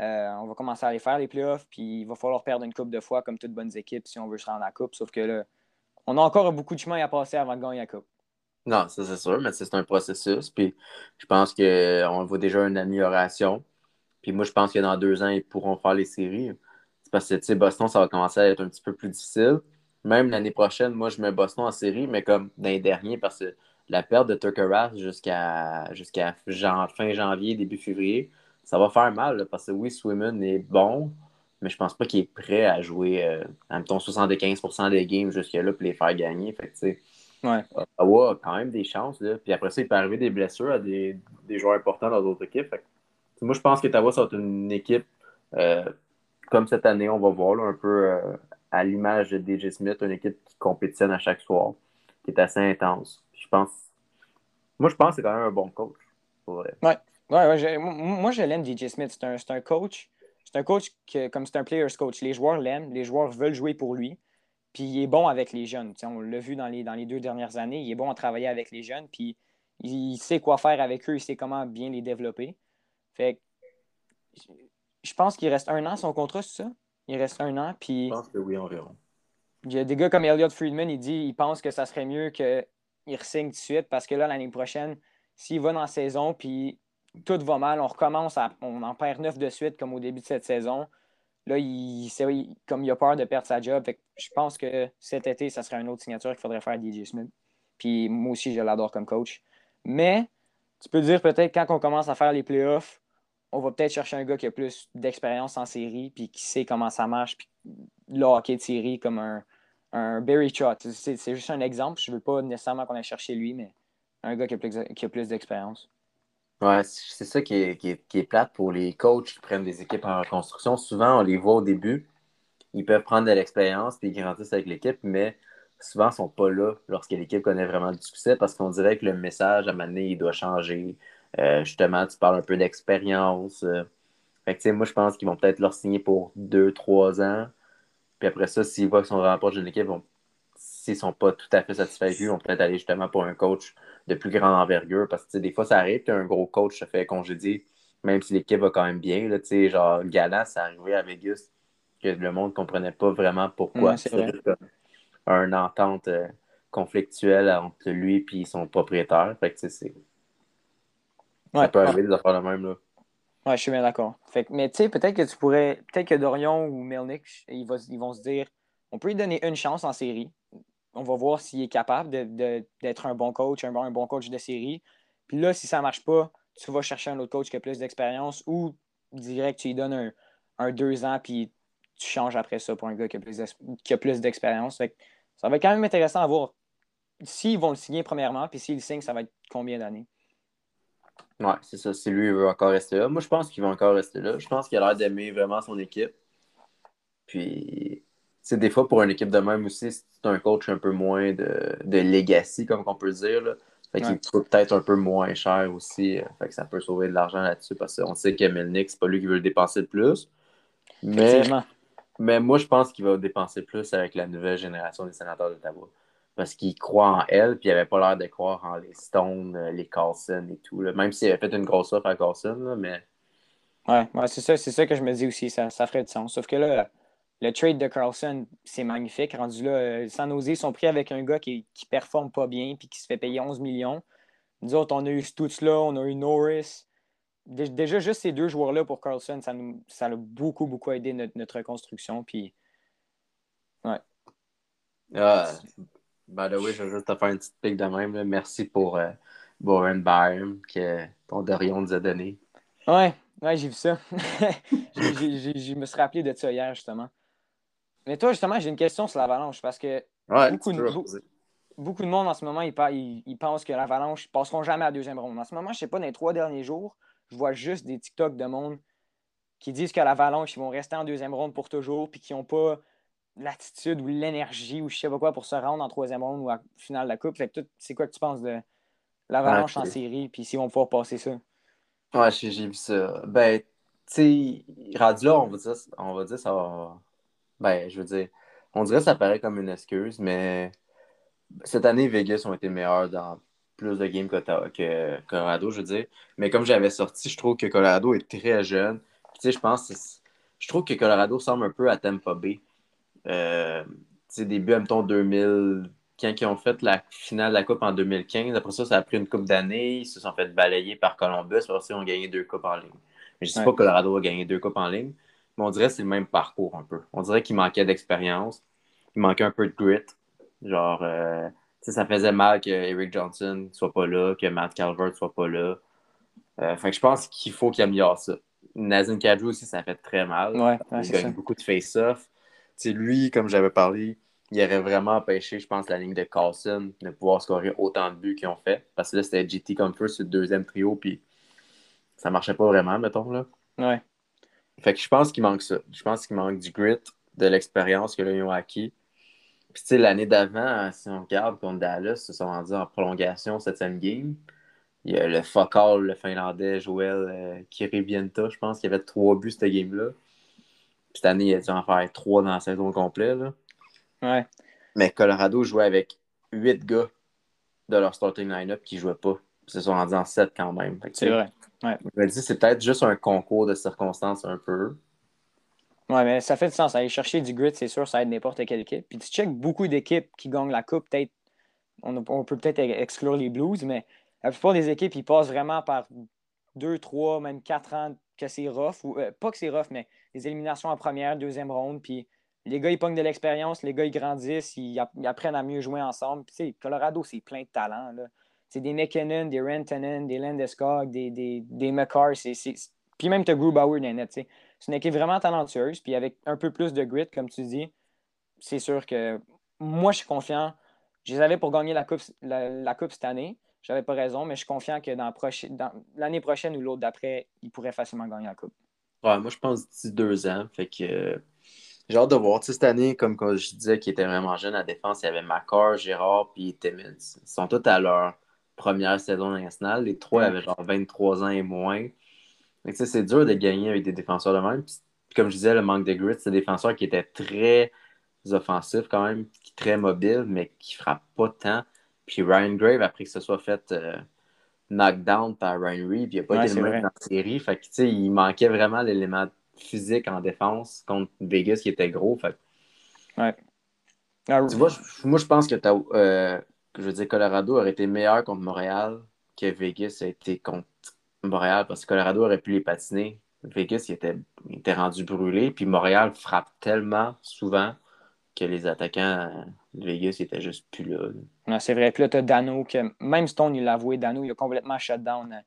euh, on va commencer à aller faire les playoffs. Puis il va falloir perdre une coupe de fois comme toutes bonnes équipes si on veut se rendre à la coupe. Sauf que là, on a encore beaucoup de chemin à passer avant de gagner la coupe. Non, ça c'est sûr, mais c'est un processus. Puis je pense qu'on voit déjà une amélioration. Puis moi, je pense que dans deux ans, ils pourront faire les séries. C'est parce que, Boston, ça va commencer à être un petit peu plus difficile même l'année prochaine, moi, je mets Boston en série, mais comme dans les derniers, parce que la perte de Tucker jusqu'à jusqu'à fin janvier, début février, ça va faire mal parce que oui, Swimmen est bon, mais je pense pas qu'il est prêt à jouer euh, à 75% des games jusque-là pour les faire gagner. Fait que, ouais. Ottawa a quand même des chances. Là. Puis après ça, il peut arriver des blessures à des, des joueurs importants dans d'autres équipes. moi, je pense qu'Ottawa, ça va être une équipe euh, comme cette année, on va voir un peu euh, à l'image de DJ Smith, une équipe qui compétitionne à chaque soir, qui est assez intense. Je pense. Moi, je pense que c'est quand même un bon coach. Ouais. Ouais, ouais moi, je l'aime, DJ Smith. C'est un, un, coach. C'est un coach que, comme c'est un player's coach. Les joueurs l'aiment, les joueurs veulent jouer pour lui. Puis il est bon avec les jeunes. on l'a vu dans les, dans les deux dernières années. Il est bon à travailler avec les jeunes. Puis il, sait quoi faire avec eux. Il sait comment bien les développer. Fait je pense qu'il reste un an son contrat, c'est ça? Il reste un an. Puis... Je pense que oui, environ. Il y a des gars comme Elliot Friedman, il dit il pense que ça serait mieux qu'il re-signe tout de suite parce que là, l'année prochaine, s'il va dans la saison, puis tout va mal, on recommence, à, on en perd neuf de suite comme au début de cette saison. Là, il, comme il a peur de perdre sa job. je pense que cet été, ça serait une autre signature qu'il faudrait faire à DJ Smith. Puis moi aussi, je l'adore comme coach. Mais tu peux dire peut-être quand on commence à faire les playoffs, on va peut-être chercher un gars qui a plus d'expérience en série, puis qui sait comment ça marche, puis le hockey de série comme un, un Barry Trott. C'est juste un exemple. Je ne veux pas nécessairement qu'on aille chercher lui, mais un gars qui a plus, plus d'expérience. Ouais, c'est ça qui est, qui, plate pour les coachs qui prennent des équipes en reconstruction. Souvent, on les voit au début. Ils peuvent prendre de l'expérience puis ils grandissent avec l'équipe, mais souvent, ils ne sont pas là lorsque l'équipe connaît vraiment du succès parce qu'on dirait que le message à un il doit changer. Euh, justement, tu parles un peu d'expérience. Euh. moi, je pense qu'ils vont peut-être leur signer pour deux, trois ans. Puis après ça, s'ils voient qu'ils sont vraiment proches d'une équipe, s'ils ne sont pas tout à fait satisfaits ils vont peut-être aller justement pour un coach de plus grande envergure. Parce que des fois, ça arrive qu'un gros coach se fait congédier, même si l'équipe va quand même bien. Là, genre, Galant, c'est arrivé à Vegas que le monde ne comprenait pas vraiment pourquoi. c'est une entente euh, conflictuelle entre lui et son propriétaire. Fait que, c'est ça peut arriver des affaires de même. Là. Ouais, je suis bien d'accord. mais tu sais, peut-être que tu pourrais. Peut-être que Dorion ou Melnick, ils, vont se dire on peut lui donner une chance en série. On va voir s'il est capable d'être un bon coach, un bon, coach de série. Puis là, si ça ne marche pas, tu vas chercher un autre coach qui a plus d'expérience ou direct, tu lui donnes un, deux ans, puis tu changes après ça pour un gars qui a plus d'expérience. Ça va être quand même intéressant à voir s'ils vont le signer premièrement, puis s'ils le signent, ça va être combien d'années? Ouais, c'est ça. Si lui veut encore rester là. Moi, je pense qu'il va encore rester là. Je pense qu'il a l'air d'aimer vraiment son équipe. Puis, c'est des fois pour une équipe de même aussi, c'est un coach un peu moins de, de legacy, comme on peut dire. Là. Fait qu'il coûte peut-être un peu moins cher aussi. Euh, fait que ça peut sauver de l'argent là-dessus parce qu'on sait que Melnick, c'est pas lui qui veut le dépenser le plus. Mais, mais moi, je pense qu'il va dépenser plus avec la nouvelle génération des sénateurs d'Ottawa parce qu'il croit en elle, puis il n'avait pas l'air de croire en les Stones, euh, les Carlson et tout. Là. Même s'il avait fait une grosse offre à Carlson, mais. Ouais, c'est ça, c'est ça que je me dis aussi, ça, ça ferait du sens. Sauf que là, le trade de Carlson, c'est magnifique. Rendu là, euh, sans oser, sont pris avec un gars qui, qui performe pas bien puis qui se fait payer 11 millions. Nous autres, on a eu Stutz là, on a eu Norris. Déjà, juste ces deux joueurs-là pour Carlson, ça, nous, ça a beaucoup, beaucoup aidé notre, notre reconstruction. Puis, ouais. Ah, By the way, je vais juste te faire une petite pique de même. Merci pour euh, Boren Byron que ton Dorion nous a donné. Ouais, ouais j'ai vu ça. <laughs> je me suis rappelé de ça hier, justement. Mais toi, justement, j'ai une question sur l'avalanche parce que beaucoup, de, beaucoup, de monde en ce moment, ils, ils, pensent que l'avalanche ne passeront jamais à la deuxième ronde. En ce moment, je ne sais pas, dans les trois derniers jours, je vois juste des TikTok de monde qui disent que l'avalanche, ils vont rester en deuxième ronde pour toujours puis qui n'ont pas l'attitude ou l'énergie ou je sais pas quoi pour se rendre en troisième ronde ou à finale de la coupe. c'est quoi que tu penses de l'avalanche en série puis s'ils vont pouvoir passer ça? Ouais, j'ai vu ça. Ben, tu sais, rendu là, on va dire, on va dire ça va. Ben, je veux dire, on dirait que ça paraît comme une excuse, mais cette année, Vegas ont été meilleurs dans plus de games que, que Colorado, je veux dire. Mais comme j'avais sorti, je trouve que Colorado est très jeune. Tu sais, je pense, je trouve que Colorado semble un peu à Tampa Bay. Euh, début, mettons, 2000, quand ils ont fait la finale de la Coupe en 2015, après ça, ça a pris une coupe d'années. Ils se sont fait balayer par Columbus. Après ça, ils ont gagné deux coupes en ligne. je ne sais pas que Colorado a gagné deux coupes en ligne, mais on dirait que c'est le même parcours un peu. On dirait qu'il manquait d'expérience. Il manquait un peu de grit. Genre, euh, ça faisait mal que Eric Johnson ne soit pas là, que Matt Calvert ne soit pas là. Euh, fait que je pense qu'il faut qu'il améliore ça. Nazin Kadri aussi, ça fait très mal. Ouais, il gagne beaucoup de face-off. Lui, comme j'avais parlé, il aurait vraiment empêché, je pense, la ligne de Carlson de pouvoir scorer autant de buts qu'ils ont fait. Parce que là, c'était GT Comfort sur le deuxième trio, puis ça marchait pas vraiment, mettons. Là. Ouais. Fait que je pense qu'il manque ça. Je pense qu'il manque du grit, de l'expérience que là, ils ont acquis. Puis, tu sais, l'année d'avant, si on regarde contre Dallas, ils se sont rendus en prolongation septième game. Il y a le Focal, le Finlandais, Joël euh, je pense, qui avait trois buts cette game-là. Cette année, il a dû en faire trois dans la saison complète. Là. Ouais. Mais Colorado jouait avec huit gars de leur starting line-up qui ne jouaient pas. Ils se sont rendus en sept quand même. C'est vrai. Ouais. Je me dis, c'est peut-être juste un concours de circonstances un peu. Ouais, mais ça fait du sens. Aller chercher du grit, c'est sûr, ça aide n'importe quelle équipe. Puis tu checkes beaucoup d'équipes qui gagnent la Coupe. Peut-être, on, on, peut peut-être exclure les Blues, mais la plupart des équipes, ils passent vraiment par deux, trois, même quatre ans que c'est rough. Ou, euh, pas que c'est rough, mais les éliminations en première, deuxième ronde. Puis les gars, ils pognent de l'expérience, les gars, ils grandissent, ils, apprennent à mieux jouer ensemble. Puis, Colorado, c'est plein de talents. C'est des McKinnon, des Rantanen, des Landeskog, des, des, des McCarr. Puis même, tu as Grubauer dans net. C'est une équipe vraiment talentueuse. Puis avec un peu plus de grit, comme tu dis, c'est sûr que moi, je suis confiant. Je les avais pour gagner la Coupe, la, coupe cette année. Je n'avais pas raison, mais je suis confiant que dans, l'année prochaine ou l'autre d'après, ils pourraient facilement gagner la Coupe. Ouais, moi, je pense d'ici deux ans. Fait que j'ai hâte de voir. cette année, comme je disais, qui était vraiment jeune à défense, il y avait Macor, Gérard puis Timmins. Ils sont tous à leur première saison nationale. Les trois avaient genre 23 ans et moins. C'est dur de gagner avec des défenseurs de même. comme je disais, le manque de grit, c'est des défenseurs qui étaient très offensifs quand même, très mobiles, mais qui ne frappent pas tant. Puis Ryan Grave, après que ce soit fait euh, knockdown par Ryan Reeve, il n'a pas été le même dans la série. Fait que, il manquait vraiment l'élément physique en défense contre Vegas qui était gros. Fait. Ouais. Ah, tu vois, moi, je pense que, euh, je veux dire, Colorado aurait été meilleur contre Montréal que Vegas a été contre Montréal parce que Colorado aurait pu les patiner. Vegas, il était, était rendu brûlé. Puis Montréal frappe tellement souvent que les attaquants de Vegas n'étaient juste plus là. c'est vrai. Puis là, tu as Dano, que même Stone, il l'a avoué, Dano, il a complètement shut down euh,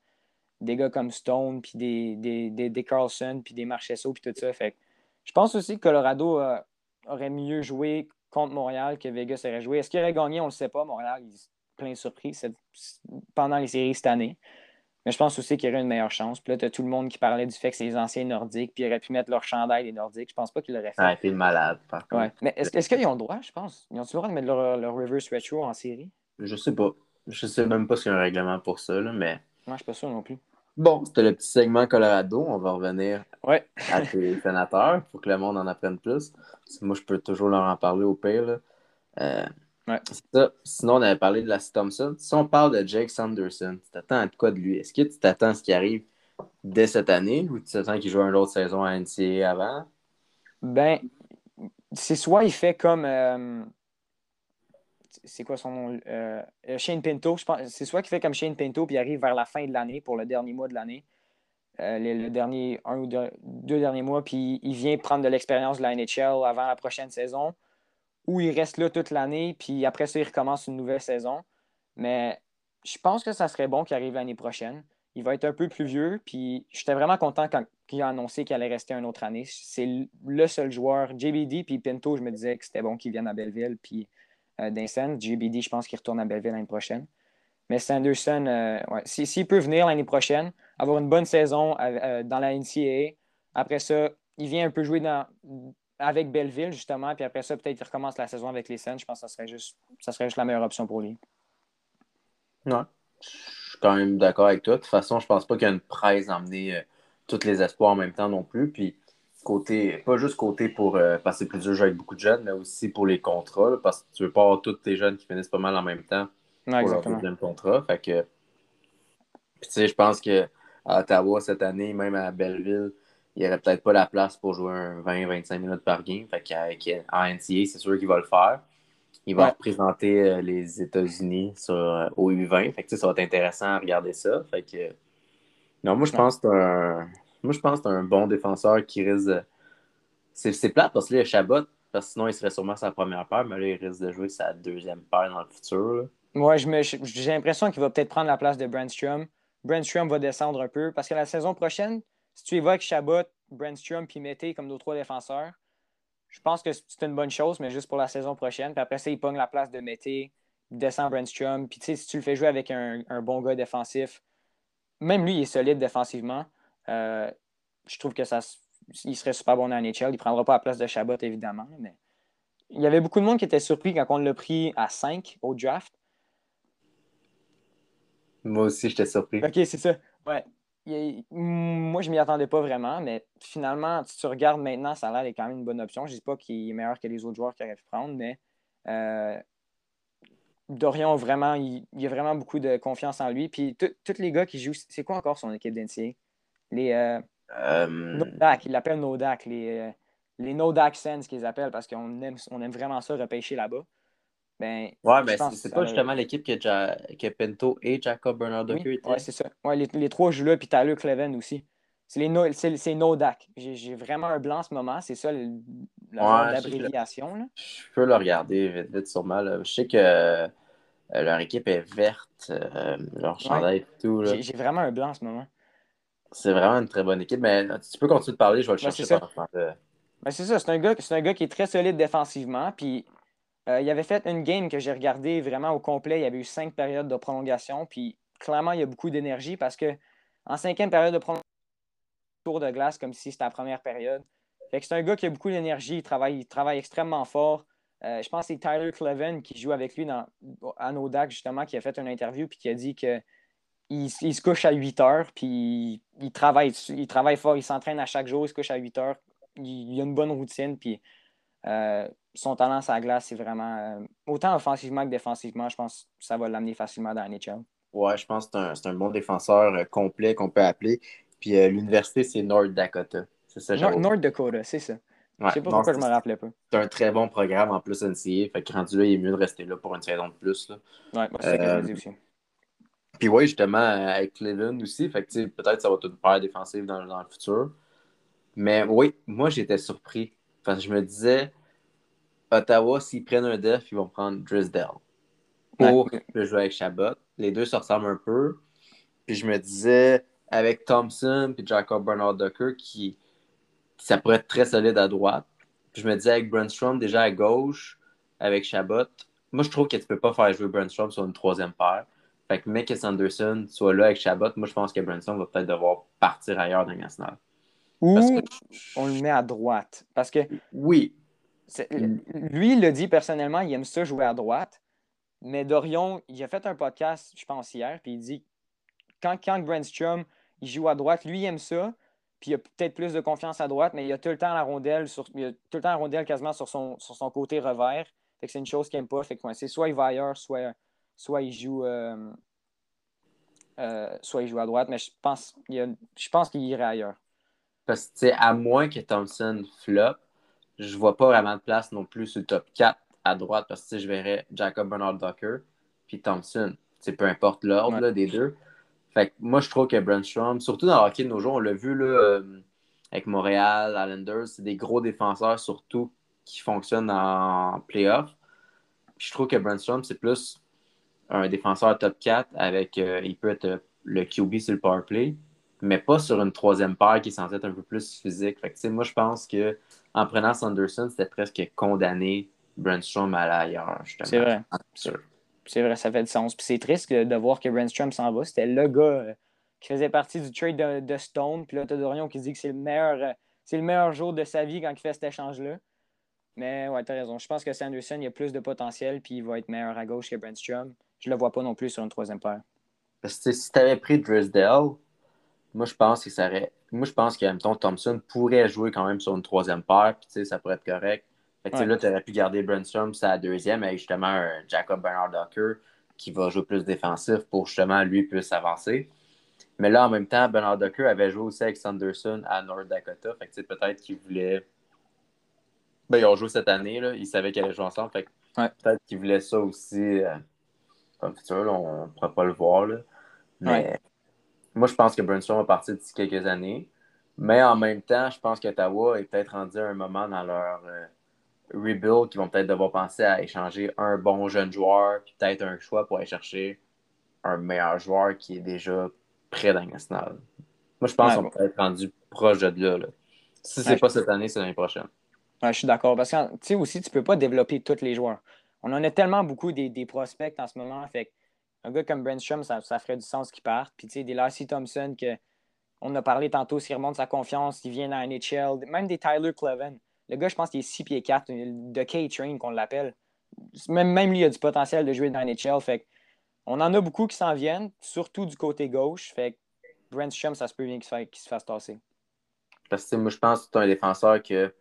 des gars comme Stone, puis des, des, des, Carlson, puis des Marchesso, puis tout ça. Fait je pense aussi que Colorado euh, aurait mieux joué contre Montréal que Vegas aurait joué. Est-ce qu'il aurait gagné? On ne le sait pas. Montréal, il plein de surprises pendant les séries cette année. Mais je pense aussi qu'il y aurait une meilleure chance. Puis là, tu as tout le monde qui parlait du fait que c'est les anciens nordiques, puis ils auraient pu mettre leur chandail des nordiques. Je pense pas qu'ils l'auraient fait. Ah, été malade, par contre. Ouais. Mais est-ce, qu'ils ont le droit, je pense? Ils ont le droit de mettre leur, leur reverse retro en série? Je sais pas. Je sais même pas s'il y a un règlement pour ça, là, mais. Moi, je suis pas sûr non plus. Bon, c'était le petit segment Colorado. On va revenir ouais. à <laughs> tes sénateurs pour que le monde en apprenne plus. Moi, je peux toujours leur en parler au pire. Euh, ça. Sinon, on avait parlé de la Thompson. Si on parle de Jake Sanderson, tu t'attends à quoi de lui? Est-ce que tu t'attends à ce qui arrive dès cette année ou tu t'attends qu'il joue une autre saison à NCA avant? Ben, c'est soit il fait comme. Euh, c'est quoi son nom? Euh, euh, Shane Pinto. C'est soit qu'il fait comme Shane Pinto puis il arrive vers la fin de l'année pour le dernier mois de l'année. le, dernier un ou deux, deux, derniers mois, puis il vient prendre de l'expérience de la NHL avant la prochaine saison ou il reste là toute l'année, puis après ça, il recommence une nouvelle saison. Mais je pense que ça serait bon qu'il arrive l'année prochaine. Il va être un peu plus vieux, puis j'étais vraiment content quand il a annoncé qu'il allait rester une autre année. C'est le seul joueur. JBD puis Pinto, je me disais que c'était bon qu'il vienne à Belleville, puis euh, JBD, je pense qu'il retourne à Belleville l'année prochaine. Mais Sanderson, euh, s'il peut venir l'année prochaine, avoir une bonne saison euh, dans la NCAA, après ça, il vient un peu jouer dans, avec Belleville, justement, puis après ça, peut-être qu'il recommence la saison avec les Sens. Je pense que ça serait juste, ça serait juste la meilleure option pour lui. Ouais. Je suis quand même d'accord avec toi. De toute façon, je pense pas qu'il y a une presse d'emmener euh, tous les espoirs en même temps non plus. Puis, côté, pas juste côté pour euh, passer plusieurs jeux avec beaucoup de jeunes, mais aussi pour les contrats, parce que tu veux pas avoir tous tes jeunes qui finissent pas mal en même temps pour leur deuxième contrat. Fait que, tu sais, je pense qu'à Ottawa, cette année, même à Belleville, il n'y aurait peut-être pas la place pour jouer 20-25 minutes par game. Fait qu'avec en NCA, c'est sûr qu'il va le faire. Il va représenter euh, les États-Unis sur, euh, au U20. Fait que, ça va être intéressant à regarder ça. Fait que, non, moi, je pense que un, moi, je pense un bon défenseur qui risque C'est plate parce que là, Chabot, Parce que sinon, il serait sûrement sa première paire, mais là, il risque de jouer sa deuxième paire dans le futur. Moi, j'ai l'impression qu'il va peut-être prendre la place de Brandstrom. Brandstrom va descendre un peu parce que la saison prochaine, si tu évoques Chabot, Brandstrom puis Mété comme nos trois défenseurs, je pense que c'est une bonne chose, mais juste pour la saison prochaine. Puis après ça, il pogne la place de Mété, descend Brandstrom. Puis tu sais, si tu le fais jouer avec un, bon gars défensif, même lui, il est solide défensivement. Euh, je trouve que ça il serait super bon dans NHL. Il ne prendra pas la place de Chabot, évidemment. Mais il y avait beaucoup de monde qui était surpris quand on l'a pris à 5 au draft. Moi aussi, j'étais surpris. OK, c'est ça. Ouais. Moi, je m'y attendais pas vraiment, mais finalement, si tu regardes maintenant, ça a l'air quand même une bonne option. Je ne dis pas qu'il est meilleur que les autres joueurs qu'il aurait pu prendre, mais euh, Dorion, vraiment, il, il, a vraiment beaucoup de confiance en lui. Puis tous les gars qui jouent, c'est quoi encore son équipe d'NCA? Les euh, euh... Nodak, ils l'appellent Nodak, les, euh, les Nodak Sense qu'ils appellent parce qu'on aime, on aime vraiment ça repêcher là-bas. Ben, ouais, mais ben, c'est pas justement l'équipe que, ja... que, Pinto et Jacob Bernard oui, Ouais, c'est ça. Ouais, les, les, trois jouent là, puis Tyler Cleven aussi. C'est no, Nodak. J'ai vraiment un blanc en ce moment. C'est ça l'abréviation. Je, peux le regarder vite, vite sûrement. Là. Je sais que euh, leur équipe est verte, euh, leur chandail et tout. J'ai vraiment un blanc en ce moment. C'est vraiment une très bonne équipe, mais tu peux continuer de parler, je vais le chercher. c'est ça, c'est un, gars, un gars qui est très solide défensivement. Puis euh, il avait fait une game que j'ai regardé vraiment au complet. Il y avait eu cinq périodes de prolongation. Puis clairement, il y a beaucoup d'énergie parce que en cinquième période de prolongation, tour de glace comme si c'était la première période. C'est un gars qui a beaucoup d'énergie, il travaille, travaille extrêmement fort. Euh, je pense que c'est Tyler Cleven qui joue avec lui dans, à Nodak, justement, qui a fait une interview puis qui a dit que il, se couche à 8 heures, puis il travaille, il travaille fort, il s'entraîne à chaque jour, il se couche à 8 heures. Il, a une bonne routine, puis euh, son talent sur la glace, c'est vraiment euh, autant offensivement que défensivement. Je pense que ça va l'amener facilement dans la NHL. Ouais, je pense que c'est un, bon défenseur euh, complet qu'on peut appeler. Puis l'université, c'est North Dakota. C'est ça, North Dakota, c'est ça. Je je sais pas pourquoi je me rappelais pas. C'est un très bon programme en plus NCA. Fait que rendu là, il est mieux de rester là pour une saison de plus. Là. Ouais, c'est ce que aussi. Puis oui, justement, avec Cleveland aussi, fait que peut-être que ça va être une paire défensive dans, le futur. Mais oui, moi j'étais surpris. Parce que je me disais, Ottawa, s'ils prennent un def, ils vont prendre Drisdale pour jouer avec Chabot. Les deux se ressemblent un peu. Puis je me disais, avec Thompson et Jacob Bernard Ducker, qui, ça pourrait être très solide à droite. Puis je me disais, avec Brunstrom, déjà à gauche, avec Chabot, moi je trouve que tu peux pas faire jouer Brunstrom sur une troisième paire. Fait que mec Sanderson soit là avec Chabot, moi je pense que Branson va peut-être devoir partir ailleurs dans le national. Ou on le met à droite. Parce que. Oui. Lui, il le dit personnellement, il aime ça jouer à droite. Mais Dorion, il a fait un podcast, je pense, hier, puis il dit quand, quand Brandstrom il joue à droite, lui, il aime ça. Puis il a peut-être plus de confiance à droite, mais il a tout le temps la rondelle, sur, il a tout le temps la rondelle quasiment sur son, sur son côté revers. Fait que c'est une chose qu'il n'aime pas. Fait que c'est soit il va ailleurs, soit soit il joue euh, euh, soit il joue à droite, mais je pense, je pense qu'il irait ailleurs. Parce que à moins que Thompson flop, je vois pas vraiment de place non plus sur le top 4 à droite parce que je verrais Jacob Bernard Docker puis Thompson. peu importe l'ordre des deux. Fait moi, je trouve que Brandstrom, surtout dans le hockey de nos jours, on l'a vu là, euh, avec Montréal, Islanders, c'est des gros défenseurs surtout qui fonctionnent en playoff. je trouve que Brandstrom, c'est plus un défenseur top 4 avec, euh, il peut être le QB sur le power play, mais pas sur une troisième paire qui est censée être un peu plus physique. Fait moi, je pense que en prenant Sanderson, c'était presque condamné Brandstrom à l'ailleurs. C'est vrai. C'est vrai, ça fait du sens. Puis c'est triste de voir que Brandstrom s'en va. C'était le gars euh, qui faisait partie du trade de, Stone. Puis là, t'as Dorion qui dit que c'est le meilleur. c'est le meilleur jour de sa vie quand il fait cet échange-là. Mais ouais, t'as raison. Je pense que Sanderson, il a plus de potentiel, puis il va être meilleur à gauche que Brandstrom je le vois pas non plus sur une troisième paire. Parce que si tu avais pris Drisdale, moi je pense que ça aurait... Moi je pense que Thompson pourrait jouer quand même sur une troisième paire, puis ça pourrait être correct. Fait là, tu aurais pu garder Brunstrom la deuxième avec justement un Jacob Bernard Docker qui va jouer plus défensif pour justement lui puisse avancer. Mais là, en même temps, Bernard Docker avait joué aussi avec Sanderson à North Dakota. Fait que peut-être qu'il voulait. Ben, ils ont joué cette année, là. Ils savaient qu'ils allaient jouer ensemble. Fait peut-être qu'ils voulaient ça aussi. Euh, comme futur. on ne pourra pas le voir. Mais moi, je pense que Brunstone va partir d'ici quelques années. Mais en même temps, je pense qu'Ottawa est peut-être rendu à un moment dans leur, euh, rebuild qui vont peut-être devoir penser à échanger un bon jeune joueur, puis peut-être un choix pour aller chercher un meilleur joueur qui est déjà près d'un national. Moi, je pense qu'on peut être rendu proche de là. là. Si c'est pas cette année, c'est l'année prochaine. je suis d'accord. Parce que, tu sais, aussi, tu peux pas développer tous les joueurs. On en a tellement beaucoup des, prospects en ce moment. Fait un gars comme Brandstrom, ça, ça ferait du sens qu'il parte. Puis, tu sais, des Lassie Thompson, que on a parlé tantôt, s'il remonte sa confiance, il vient à NHL. Même des Tyler Cleven. Le gars, je pense qu'il est 6 pieds 4, de K-Train qu'on l'appelle. Même, même lui, il a du potentiel de jouer dans NHL. Fait on en a beaucoup qui s'en viennent, surtout du côté gauche. Fait que ça se peut bien qu'il se, fasse tasser. Parce que moi, je pense que c'est un défenseur que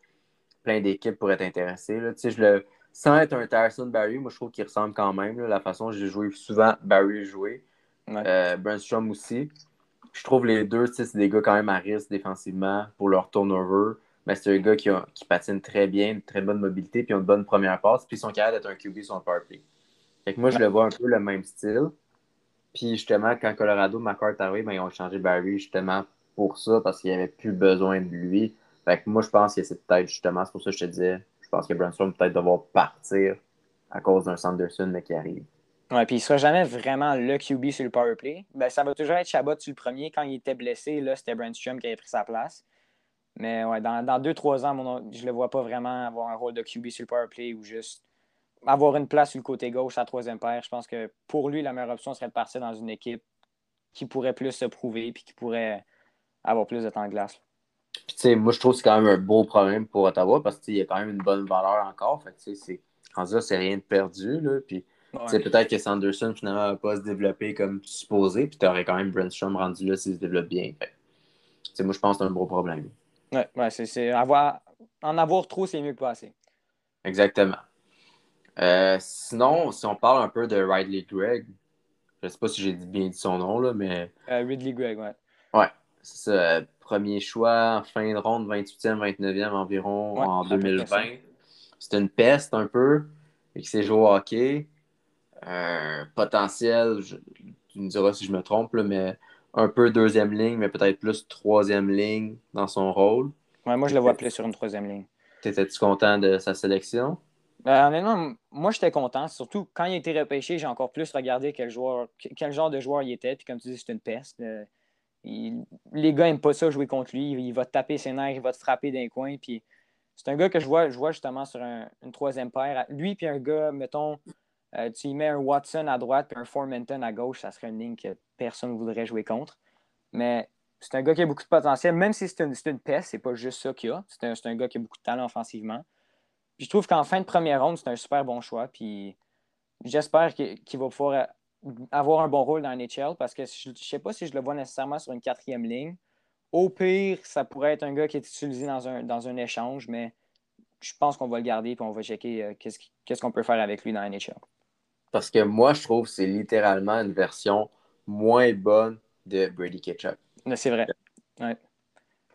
plein d'équipes pourraient être intéressées. Je le... Sans être un Tyson Barry, moi, je trouve qu'il ressemble quand même. la façon dont j'ai joué souvent Barry jouer. Ouais. Euh, aussi. Je trouve les deux, c'est des gars quand même à risque défensivement pour leur turnover. Mais c'est un gars qui, qui, patine très bien, une très bonne mobilité, puis une bonne première passe, puis son carrière d'être un QB sur un power play. Fait que moi, je le vois un peu le même style. Puis justement, quand Colorado, McCart arrivé, ben, ils ont changé Barry justement pour ça, parce qu'il n'y avait plus besoin de lui. Fait que moi, je pense que c'est peut-être justement, c'est pour ça que je te disais, je pense que Brunson peut-être devoir partir à cause d'un Sanderson mais qui arrive? Ouais, puis il ne sera jamais vraiment le QB sur le power play. Ben, ça va toujours être Chabot sur le premier. Quand il était blessé, là, c'était Brandstrom qui avait pris sa place. Mais ouais, dans 2-3 ans, je ne le vois pas vraiment avoir un rôle de QB sur le power play ou juste avoir une place sur le côté gauche à troisième paire, je pense que pour lui, la meilleure option serait de partir dans une équipe qui pourrait plus se prouver et qui pourrait avoir plus de temps de glace. Puis, moi, je trouve que c'est quand même un beau problème pour Ottawa parce qu'il y a quand même une bonne valeur encore. Fait c'est, c'est rien de perdu. Là, puis, Peut-être que Sanderson, finalement, va pas se développer comme supposé. Puis, tu aurais quand même Brandstrom rendu là s'il se développe bien. Fait, moi, je pense que c'est un gros problème. Ouais, ouais c'est, avoir, en avoir trop, c'est mieux que pas assez. Exactement. Euh, sinon, si on parle un peu de Ridley Gregg, je ne sais pas si j'ai bien dit son nom, là, mais. Euh, Ridley Gregg, ouais. Ouais, c'est ça. Premier choix, en fin de ronde, 28e, 29e environ en 2020. C'était une peste un peu, et qui s'est joué au hockey. Euh, potentiel, tu me diras si je me trompe, mais un peu deuxième ligne, mais peut-être plus troisième ligne dans son rôle. Ouais, moi, je le vois plus sur une troisième ligne. T'étais-tu content de sa sélection? Ben, honnêtement, moi, j'étais content. Surtout quand il a été repêché, j'ai encore plus regardé quel, joueur, quel genre de joueur il était. Puis comme tu dis, c'est une peste. Euh, les gars n'aiment pas ça jouer contre lui. Il va te taper ses nerfs, il va te frapper d'un coin. Puis c'est un gars que je vois, justement sur une troisième paire. Lui, puis un gars, mettons, euh, tu y mets un Watson à droite puis un Formenton à gauche, ça serait une ligne que personne ne voudrait jouer contre. Mais c'est un gars qui a beaucoup de potentiel, même si c'est une, une peste, c'est pas juste ça qu'il a. C'est un, un, gars qui a beaucoup de talent offensivement je trouve qu'en fin de première ronde, c'est un super bon choix. Puis j'espère qu'il va pouvoir avoir un bon rôle dans NHL parce que je ne sais pas si je le vois nécessairement sur une quatrième ligne. Au pire, ça pourrait être un gars qui est utilisé dans un, dans un échange, mais je pense qu'on va le garder et on va checker euh, qu'est-ce qu'on peut faire avec lui dans la NHL. Parce que moi, je trouve que c'est littéralement une version moins bonne de Brady Ketchup. C'est vrai. Ouais,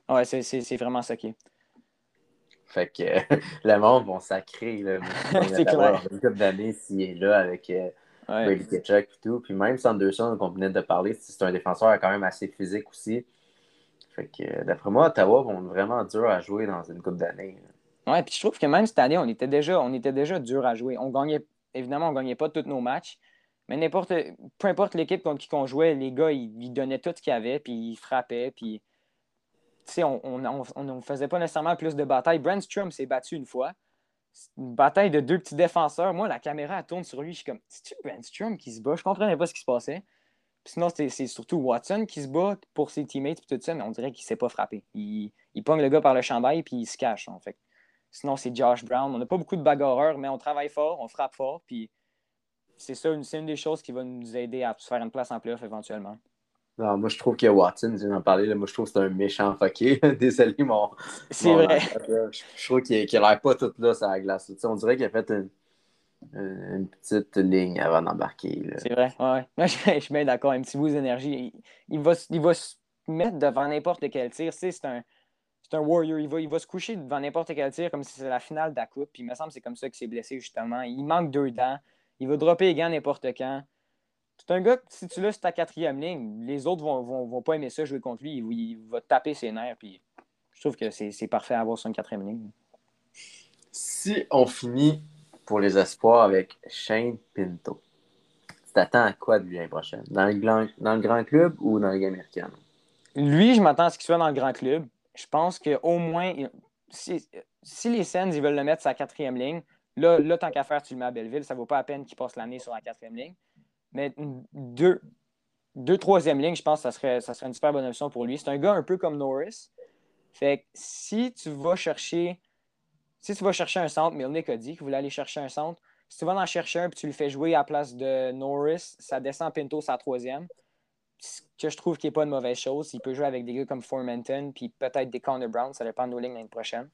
ouais c'est vraiment ça qui est. Fait que <laughs> le monde va sacrer. Là, <laughs> c'est clair. Une couple d'années s'il est là avec euh, Brady Ketchuk et tout. Puis même Sanderson, qu'on venait de parler, c'est un défenseur quand même assez physique aussi. Fait que d'après moi, Ottawa vont vraiment dur à jouer dans une coupe d'années. Ouais, puis je trouve que même cette année, on était déjà, on était déjà dur à jouer. On gagnait, évidemment, on ne gagnait pas tous nos matchs. Mais n'importe, peu importe l'équipe contre qui on jouait, les gars, ils, ils donnaient tout ce qu'ils avaient, puis ils frappaient, puis on ne faisait pas nécessairement plus de batailles. Brandstrom s'est battu une fois. Une bataille de deux petits défenseurs. Moi, la caméra tourne sur lui. Je suis comme, c'est-tu Brandstrom qui se bat? Je comprenais pas ce qui se passait. sinon, c'est surtout Watson qui se bat pour ses teammates et tout ça, mais on dirait qu'il s'est pas frappé. Il, il pogne le gars par le chandail puis il se cache. En fait. Sinon, c'est Josh Brown. On n'a pas beaucoup de bagarreurs, mais on travaille fort, on frappe fort. Puis c'est ça, c'est une des choses qui va nous aider à se faire une place en playoff éventuellement. Non, moi, je trouve que Watson, je viens d'en parler, là, moi, je trouve que c'est un méchant fucké. <laughs> Désolé, mon. C'est vrai. Je, trouve qu'il n'a l'air pas tout là sur la glace. on dirait qu'il a fait une, une, petite ligne avant d'embarquer. C'est vrai, ouais. Moi, je, suis bien d'accord. Un petit bout d'énergie. Il, va, il va se mettre devant n'importe quel tir. C'est un, un warrior. Il va, il va se coucher devant n'importe quel tir comme si c'était la finale de la coupe. Puis il me semble que c'est comme ça qu'il s'est blessé, justement. Il manque deux dents. Il va dropper les gants n'importe quand. C'est un gars, si tu l'as sur ta quatrième ligne, les autres vont, vont, vont, pas aimer ça jouer contre lui. Il, va taper ses nerfs. Puis je trouve que c'est parfait à avoir sur une quatrième ligne. Si on finit pour les espoirs avec Shane Pinto, tu t'attends à quoi de lui l'année prochaine? Dans le, grand, dans le grand club ou dans la Ligue américaine? Lui, je m'attends à ce qu'il soit dans le grand club. Je pense qu'au moins, si, si les Sens ils veulent le mettre sur la quatrième ligne, là, là tant qu'à faire, tu le mets à Belleville. Ça ne vaut pas la peine qu'il passe l'année sur la quatrième ligne. Mais deux, deux troisième lignes, je pense que ça serait, ça serait une super bonne option pour lui. C'est un gars un peu comme Norris. Fait que si tu vas chercher si tu vas chercher un centre, Milnick a dit qu'il voulait aller chercher un centre. Si tu vas en chercher un et tu le fais jouer à la place de Norris, ça descend Pinto sa troisième. Ce que je trouve qui n'est pas une mauvaise chose. Il peut jouer avec des gars comme Formanton puis peut-être des Connor Brown. Ça dépend de nos lignes l'année prochaine.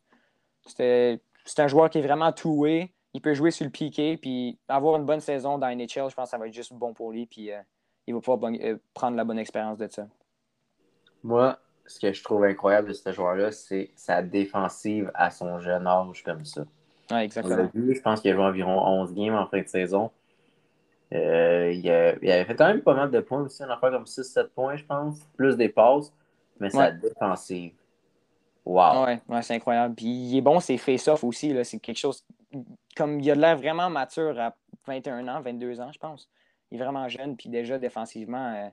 C'est un joueur qui est vraiment two-way. Il peut jouer sur le piqué puis avoir une bonne saison dans NHL. Je pense que ça va être juste bon pour lui. Puis euh, il va pouvoir euh, prendre la bonne expérience de ça. Moi, ce que je trouve incroyable de ce joueur-là, c'est sa défensive à son jeune âge comme ça. Ouais, exactement. Vu, je pense qu'il a joué environ 11 games en fin de saison. Euh, il, avait fait quand même pas mal de points aussi, on a fait comme 6-7 points, je pense. Plus des passes, mais sa défensive. Wow. Ouais, ouais c'est incroyable. Puis il est bon, c'est face-off aussi. C'est quelque chose. Comme il a l'air vraiment mature à 21 ans, 22 ans, je pense. Il est vraiment jeune, puis déjà défensivement, euh,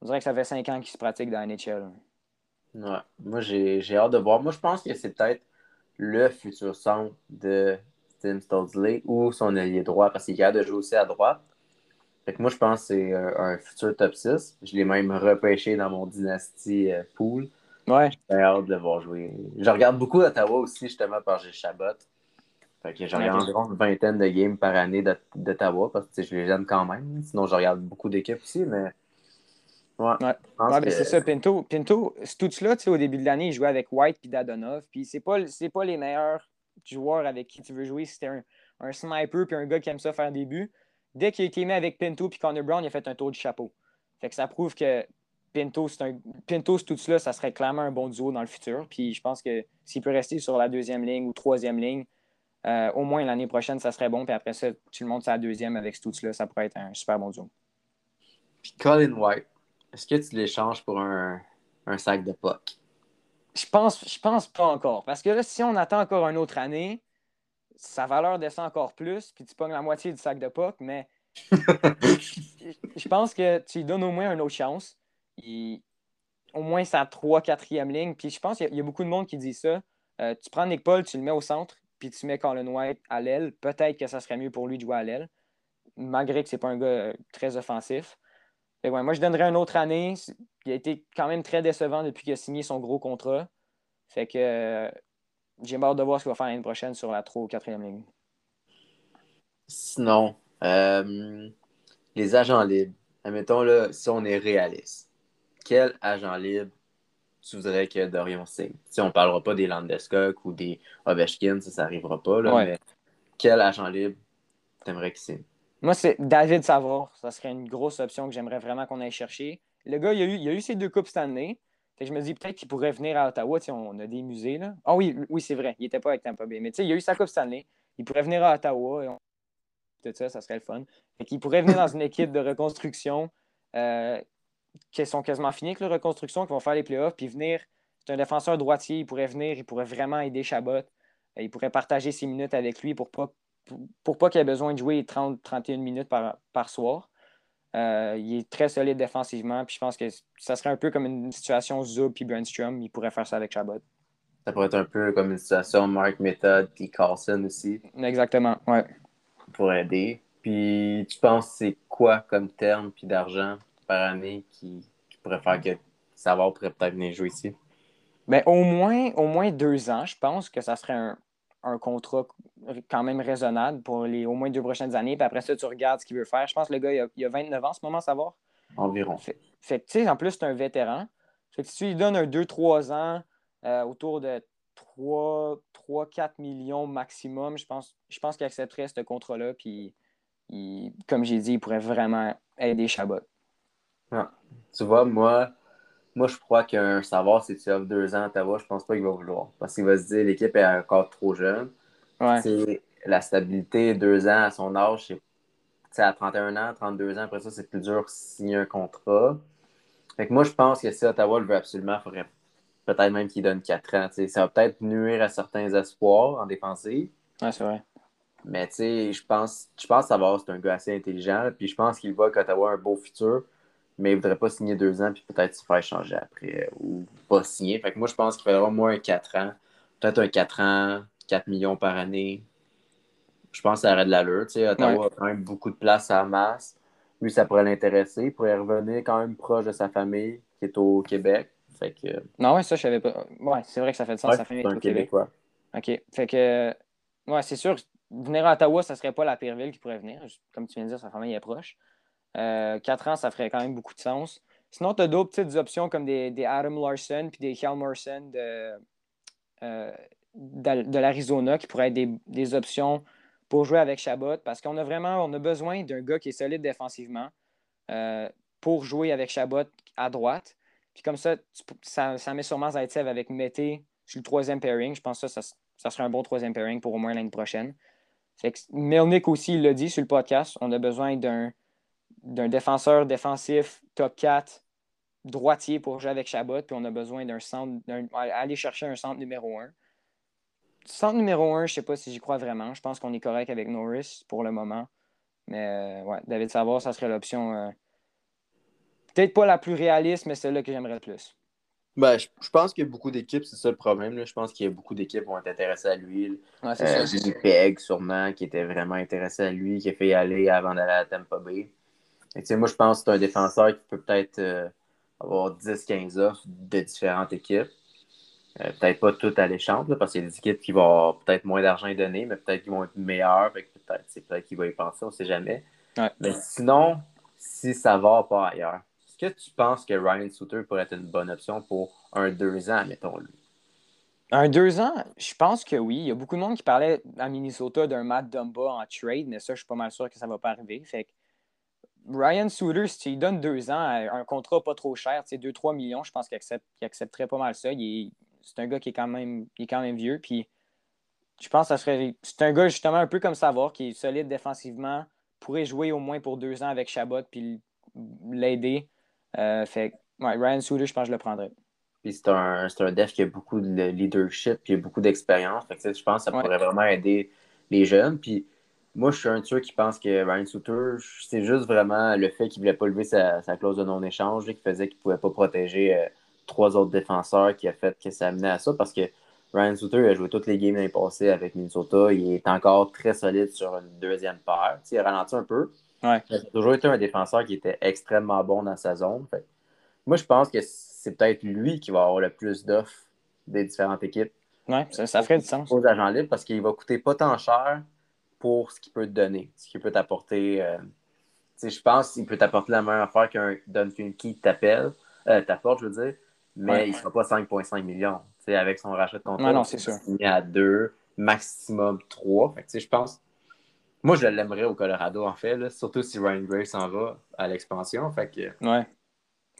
on dirait que ça fait 5 ans qu'il se pratique dans la NHL. Ouais. Moi, j'ai hâte de voir. Moi, je pense que c'est peut-être le futur centre de Tim Stoldsley ou son allié droit parce qu'il a de jouer aussi à droite. Fait que moi, je pense que c'est un, futur top 6. Je l'ai même repêché dans mon dynastie euh, pool. Ouais. J'ai hâte de le voir jouer. Je regarde beaucoup d'Ottawa aussi, justement, par j'ai Chabot. Fait que je regarde environ une vingtaine de games par année d'Ottawa parce que je les gêne quand même. Sinon, je regarde beaucoup d'équipes aussi, mais Ouais, ouais. c'est ça, Pinto. Pinto, tout cela, au début de l'année, il jouait avec White et Dadonov. Puis c'est pas, pas les meilleurs joueurs avec qui tu veux jouer si un, un sniper puis un gars qui aime ça faire des buts. Dès qu'il a été mis avec Pinto puis Connor Brown, il a fait un tour de chapeau. Fait que ça prouve que Pinto, c'est un Pinto, tout cela, ça serait clairement un bon duo dans le futur. Puis je pense que s'il peut rester sur la deuxième ligne ou troisième ligne, euh, au moins l'année prochaine, ça serait bon. Puis après ça, tu le montes à la deuxième avec tout cela, ça pourrait être un super bon duo. Puis Colin White, est-ce que tu l'échanges pour un, sac de puck? Je pense, je pense pas encore. Parce que là, si on attend encore une autre année, sa valeur descend encore plus, puis tu pognes la moitié du sac de puck, mais je pense que tu lui donnes au moins une autre chance. au moins sa 3-4e ligne. Puis je pense qu'il y, a beaucoup de monde qui dit ça. Euh, tu prends Nick Paul, tu le mets au centre, puis tu mets Colin White à l'aile. Peut-être que ça serait mieux pour lui de jouer à l'aile, malgré que c'est pas un gars euh, très offensif moi, je donnerais une autre année. Il a été quand même très décevant depuis qu'il a signé son gros contrat. Fait que euh, j'ai hâte de voir ce qu'il va faire l'année prochaine sur la 3 ou 4e ligne. Sinon, euh, les agents libres. Admettons, là, si on est réaliste, quel agent libre tu voudrais que Dorion signe? Si on ne parlera pas des Landeskog ou des Ovechkin, ça, n'arrivera pas. Là, mais quel agent libre t'aimerais qu'il signe? Moi, c'est David Savard. Ça serait une grosse option que j'aimerais vraiment qu'on aille chercher. Le gars, il a eu, il a eu ses deux coupes cette année. je me dis peut-être qu'il pourrait venir à Ottawa. on a des musées. Là. Ah oui, oui, c'est vrai. Il n'était pas avec Tampa Bay. Mais il a eu sa coupe cette année. Il pourrait venir à Ottawa. Et Tout ça, ça serait le fun. Il pourrait venir dans une équipe de reconstruction euh, qui sont quasiment finis avec la reconstruction, qui vont faire les playoffs, puis venir. C'est un défenseur droitier. Il pourrait venir. Il pourrait vraiment aider Chabot. Il pourrait partager ses minutes avec lui pour pas pour pas qu'il ait besoin de jouer 30-31 minutes par, par soir. Euh, il est très solide défensivement. Puis je pense que ça serait un peu comme une situation Zub et Brandstrom. Il pourrait faire ça avec Chabot. Ça pourrait être un peu comme une situation Mark Method et Carlson aussi. Exactement, ouais. Pour aider. Puis tu penses c'est quoi comme terme puis d'argent? Par année qui, pourrait faire que Savard pourrait peut-être venir jouer ici? Bien, au moins, au moins deux ans, je pense que ça serait un, un contrat quand même raisonnable pour les au moins deux prochaines années. Puis après ça, tu regardes ce qu'il veut faire. Je pense que le gars, il a, 29 ans en ce moment. Environ. Fait, que, tu sais, en plus, c'est un vétéran. Fait que si tu lui donnes un 2-3 ans euh, autour de 3-4 millions maximum, je pense, je pense qu'il accepterait ce contrat-là. Puis, comme j'ai dit, il pourrait vraiment aider Chabot. Ah, tu vois, moi, moi, je crois qu'un savoir si tu offres deux ans à Ottawa, je pense pas qu'il va vouloir. Parce qu'il va se dire l'équipe est encore trop jeune. Ouais. La stabilité, deux ans à son âge, c'est à 31 ans, 32 ans, après ça, c'est plus dur de signer un contrat. Fait que moi, je pense que si Ottawa le veut absolument, il faudrait peut-être même qu'il donne quatre ans. Ça va peut-être nuire à certains espoirs en défensive. Ouais, c'est vrai. Mais tu sais, je pense, je pense savoir c'est un gars assez intelligent. Puis je pense qu'il voit qu'Ottawa a un beau futur, mais il ne voudrait pas signer deux ans puis peut-être se faire changer après ou pas signer. Fait que moi, je pense qu'il faudra au moins un 4 ans. Peut-être un 4 ans, 4 millions par année. Je pense que ça aurait de l'allure. Tu sais, Ottawa a quand même beaucoup de place à la masse. Lui, ça pourrait l'intéresser. Il pourrait revenir quand même proche de sa famille qui est au Québec. Fait que... Non, ouais, ça, je savais pas. Ouais, c'est vrai que ça fait de sens. Ouais, sa famille est au Québec. Québécois. OK. Fait que, ouais, c'est sûr, venir à Ottawa, ça serait pas la pire ville qui pourrait venir. Comme tu viens de dire, sa famille est proche. Euh, quatre ans, ça ferait quand même beaucoup de sens. Sinon, tu as d'autres petites options comme des, des Adam Larson puis des Hjalmarsson de, euh, de, l'Arizona qui pourraient être des, des options pour jouer avec Chabot parce qu'on a vraiment on a besoin d'un gars qui est solide défensivement euh, pour jouer avec Chabot à droite. Puis comme ça, ça, ça met sûrement Zaitsev avec Mété sur le troisième pairing. Je pense que ça, ça, ça serait un bon troisième pairing pour au moins l'année prochaine. Fait que Melnick aussi, l'a dit sur le podcast, on a besoin d'un d'un défenseur défensif top 4 droitier pour jouer avec Chabot, puis on a besoin d'un centre, d'un- aller chercher un centre numéro 1. Centre numéro 1, je ne sais pas si j'y crois vraiment. Je pense qu'on est correct avec Norris pour le moment. Mais euh, ouais, David Savard, ça serait l'option euh, peut-être pas la plus réaliste, mais celle-là que j'aimerais le plus. Ben, je, je pense qu'il y a beaucoup d'équipes, c'est ça le problème. là. Je pense qu'il y a beaucoup d'équipes qui vont être intéressées à lui. Ouais, c'est Euh. Winnipeg, sûrement, qui était vraiment intéressé à lui, qui a fait y aller avant d'aller à Tampa Bay. Et, moi, je pense que c'est un défenseur qui peut peut-être euh, avoir 10-15 offres de différentes équipes. Euh, peut-être pas toutes alléchantes, là, parce qu'il y a des équipes qui vont avoir peut-être moins d'argent à donner, mais peut-être qu'ils vont être que peut-être c'est peut-être qu'il va y penser, on ne sait jamais. Ouais. Mais sinon, si ça va pas ailleurs, est-ce que tu penses que Ryan Suter pourrait être une bonne option pour un deux ans, mettons-le? Un deux ans, je pense que oui. Il y a beaucoup de monde qui parlait à Minnesota d'un Matt Dumba en trade, mais ça, je suis pas mal sûr que ça va pas arriver. Fait que Ryan Suter, si tu lui donnes deux ans, à un contrat pas trop cher, tu sais, 2-3 millions, je pense qu'il accepte- accepterait pas mal ça. C'est un gars qui est quand même, il est quand même vieux. Puis je pense que ça serait. C'est un gars justement un peu comme Savard, qui est solide défensivement, pourrait jouer au moins pour deux ans avec Chabot puis l'aider. Euh, fait que, ouais, Ryan Suter, je pense que je le prendrais. Puis c'est un, un def qui a beaucoup de leadership puis beaucoup d'expérience. Fait que, je pense que ça Ouais. pourrait vraiment aider les jeunes. Puis moi, je suis un de ceux qui pense que Ryan Suter, c'est juste vraiment le fait qu'il ne voulait pas lever sa, sa clause de non-échange qui faisait qu'il ne pouvait pas protéger euh, trois autres défenseurs qui a fait que ça amenait à ça parce que Ryan Suter a joué toutes les games l'année passée avec Minnesota. Il est encore très solide sur une deuxième paire. Tu sais, il a ralenti un peu. Ouais. Il a toujours été un défenseur qui était extrêmement bon dans sa zone. Fait moi, je pense que c'est peut-être lui qui va avoir le plus d'offres des différentes équipes Ouais, ça, ça ferait du sens. aux agents libres parce qu'il va coûter pas tant cher pour ce qu'il peut te donner, ce qu'il peut t'apporter. euh, je pense qu'il peut t'apporter la même affaire qu'un Duncan Key t'appelle, euh, t'apporte, je veux dire, mais Ouais. il ne sera pas 5,5 millions. Avec son rachat de contrat, non, il signer à 2, maximum 3. Fait que, tu sais, je pense. Moi, je l'aimerais au Colorado, en fait, là, surtout si Ryan Gray s'en va à l'expansion. Fait que, Ouais.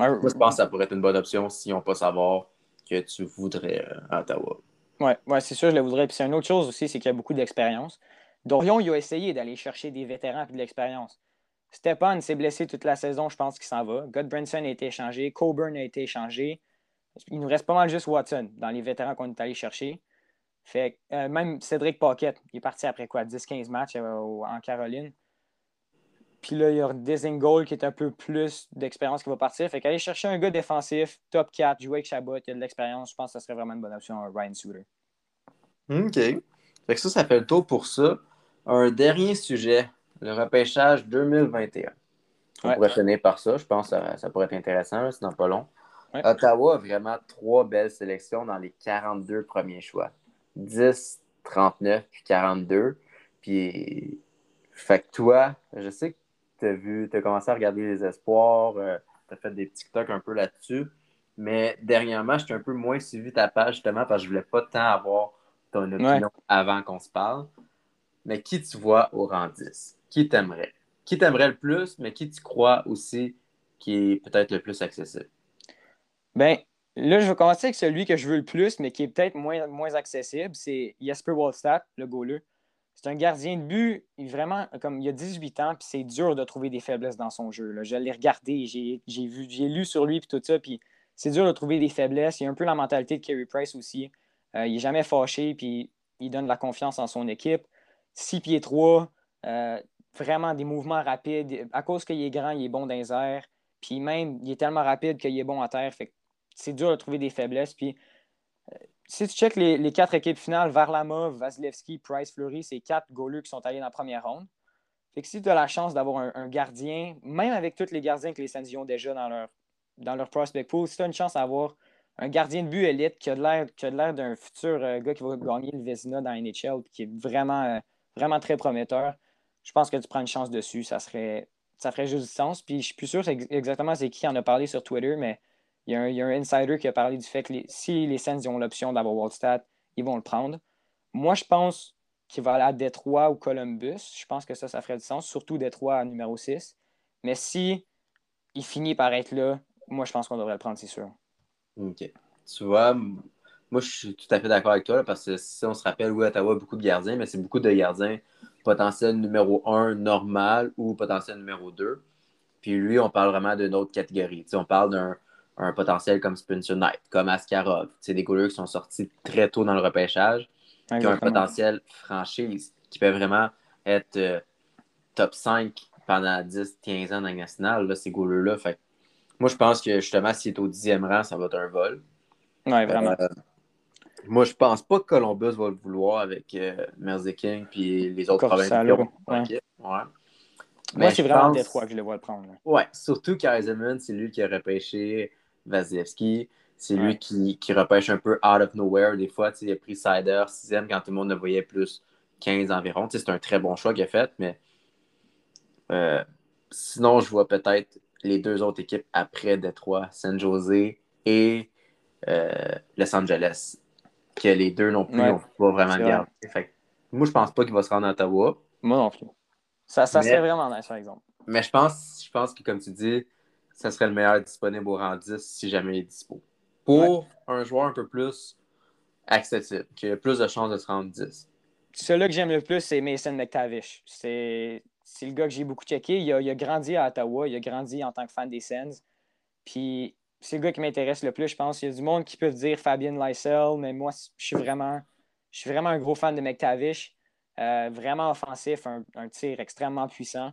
Ouais, moi, je pense que ça pourrait être une bonne option si on peut savoir que tu voudrais euh, à Ottawa. Ouais, ouais, c'est sûr, je le voudrais. Puis c'est une autre chose aussi, c'est qu'il y a beaucoup d'expérience. Dorion, il a essayé d'aller chercher des vétérans et de l'expérience. Stepan s'est blessé toute la saison, je pense qu'il s'en va. Godbranson a été échangé, Coburn a été échangé. Il nous reste pas mal juste Watson dans les vétérans qu'on est allé chercher. Fait euh, même Cédric Paquette, il est parti après quoi, 10-15 matchs euh, en Caroline. Puis là, il y a Desingole qui est un peu plus d'expérience qui va partir. Fait qu'aller chercher un gars défensif, top 4, jouer avec Chabot, il a de l'expérience, je pense que ça serait vraiment une bonne option, Ryan Suter. OK. Fait que ça, ça fait le tour pour ça. Un dernier sujet, le repêchage 2021. On Ouais. pourrait finir par ça. Je pense que ça, ça pourrait être intéressant, sinon pas long. Ouais. Ottawa a vraiment trois belles sélections dans les 42 premiers choix. 10, 39 puis 42. Puis, fait que toi, je sais que tu as vu, tu as commencé à regarder les espoirs, tu as fait des TikTok un peu là-dessus. Mais dernièrement, j'étais un peu moins suivi ta page justement parce que je voulais pas tant avoir ton opinion avant qu'on se parle. Mais qui tu vois au rang 10? Qui t'aimerait? Qui t'aimerait le plus, mais qui tu crois aussi qui est peut-être le plus accessible? Ben, là, je vais commencer avec celui que je veux le plus, mais qui est peut-être moins, moins accessible. C'est Jesper Wallstadt, le goaler. C'est un gardien de but, il vraiment, comme il a 18 ans, puis c'est dur de trouver des faiblesses dans son jeu. là. Je l'ai regardé, j'ai lu sur lui, puis tout ça, puis c'est dur de trouver des faiblesses. Il a un peu la mentalité de Carey Price aussi. Euh, il n'est jamais fâché, puis il donne de la confiance en son équipe. 6 pieds 3, vraiment des mouvements rapides. À cause qu'il est grand, il est bon dans les airs. Puis même, il est tellement rapide qu'il est bon à terre. Fait c'est dur de trouver des faiblesses. Puis euh, si tu checkes les, quatre équipes finales, Varlamov, Vasilevski, Price, Fleury, c'est quatre goalers qui sont allés dans la première ronde. Fait que si tu as la chance d'avoir un, gardien, même avec tous les gardiens que les Sens ont déjà dans leur, dans leur prospect pool, si tu as une chance d'avoir un gardien de but élite qui a de l'air d'un futur euh, gars qui va gagner le Vezina dans NHL qui est vraiment, euh, vraiment très prometteur, je pense que tu prends une chance dessus. Ça serait ça ferait juste du sens. Puis je suis plus sûr exactement c'est qui en a parlé sur Twitter, mais il y, a un, insider qui a parlé du fait que si les Sens ont l'option d'avoir Wildstat, ils vont le prendre. Moi, je pense qu'il va aller à Détroit ou Columbus. Je pense que ça, ça ferait du sens, surtout Détroit à numéro 6. Mais si il finit par être là, moi, je pense qu'on devrait le prendre, c'est sûr. OK. Tu vois, moi, je suis tout à fait d'accord avec toi, parce que si on se rappelle, oui, Ottawa a beaucoup de gardiens, mais c'est beaucoup de gardiens potentiel numéro 1 normal ou potentiel numéro 2. Puis lui, on parle vraiment d'une autre catégorie. on parle d'un potentiel comme Spencer Knight, comme Askarov. C'est des couleurs qui sont sortis très tôt dans le repêchage, qui ont un potentiel franchise, qui peut vraiment être euh, top 5 pendant 10-15 ans dans la nationale, là, ces goalers-là. moi, je pense que justement, s'il est au dixième rang, ça va être un vol. Oui, vraiment. Euh, moi, je pense pas que Columbus va le vouloir avec euh, King et les autres problèmes. Ouais. Moi, c'est vraiment pense... Détroit que je le vois le prendre. Oui, surtout qu'Eisenman, c'est lui qui a repêché Vasilevski. C'est lui qui, qui, repêche un peu out of nowhere. Des fois, il a pris Sider, sixième, quand tout le monde ne voyait plus 15 environ. C'est un très bon choix qu'il a fait, mais euh, sinon, je vois peut-être les deux autres équipes après Détroit, San Jose et euh, Los Angeles que les deux non plus n'ont pas vraiment gardé. moi, je pense pas qu'il va se rendre à Ottawa. Moi non plus. Ça, ça serait vraiment nice, par exemple. Mais je pense, je pense que, comme tu dis, ça serait le meilleur disponible au rang 10 si jamais il est dispo. Pour un joueur un peu plus accessible, qui a plus de chances de se rendre 10. Celui que j'aime le plus, c'est Mason McTavish. C'est le gars que j'ai beaucoup checké. Il a, il a, grandi à Ottawa, il a grandi en tant que fan des Sens. Puis c'est le gars qui m'intéresse le plus, je pense. Il y a du monde qui peut dire Fabien Lysel, mais moi, je suis vraiment, je suis vraiment un gros fan de McTavish. Euh, vraiment offensif, un, tir extrêmement puissant.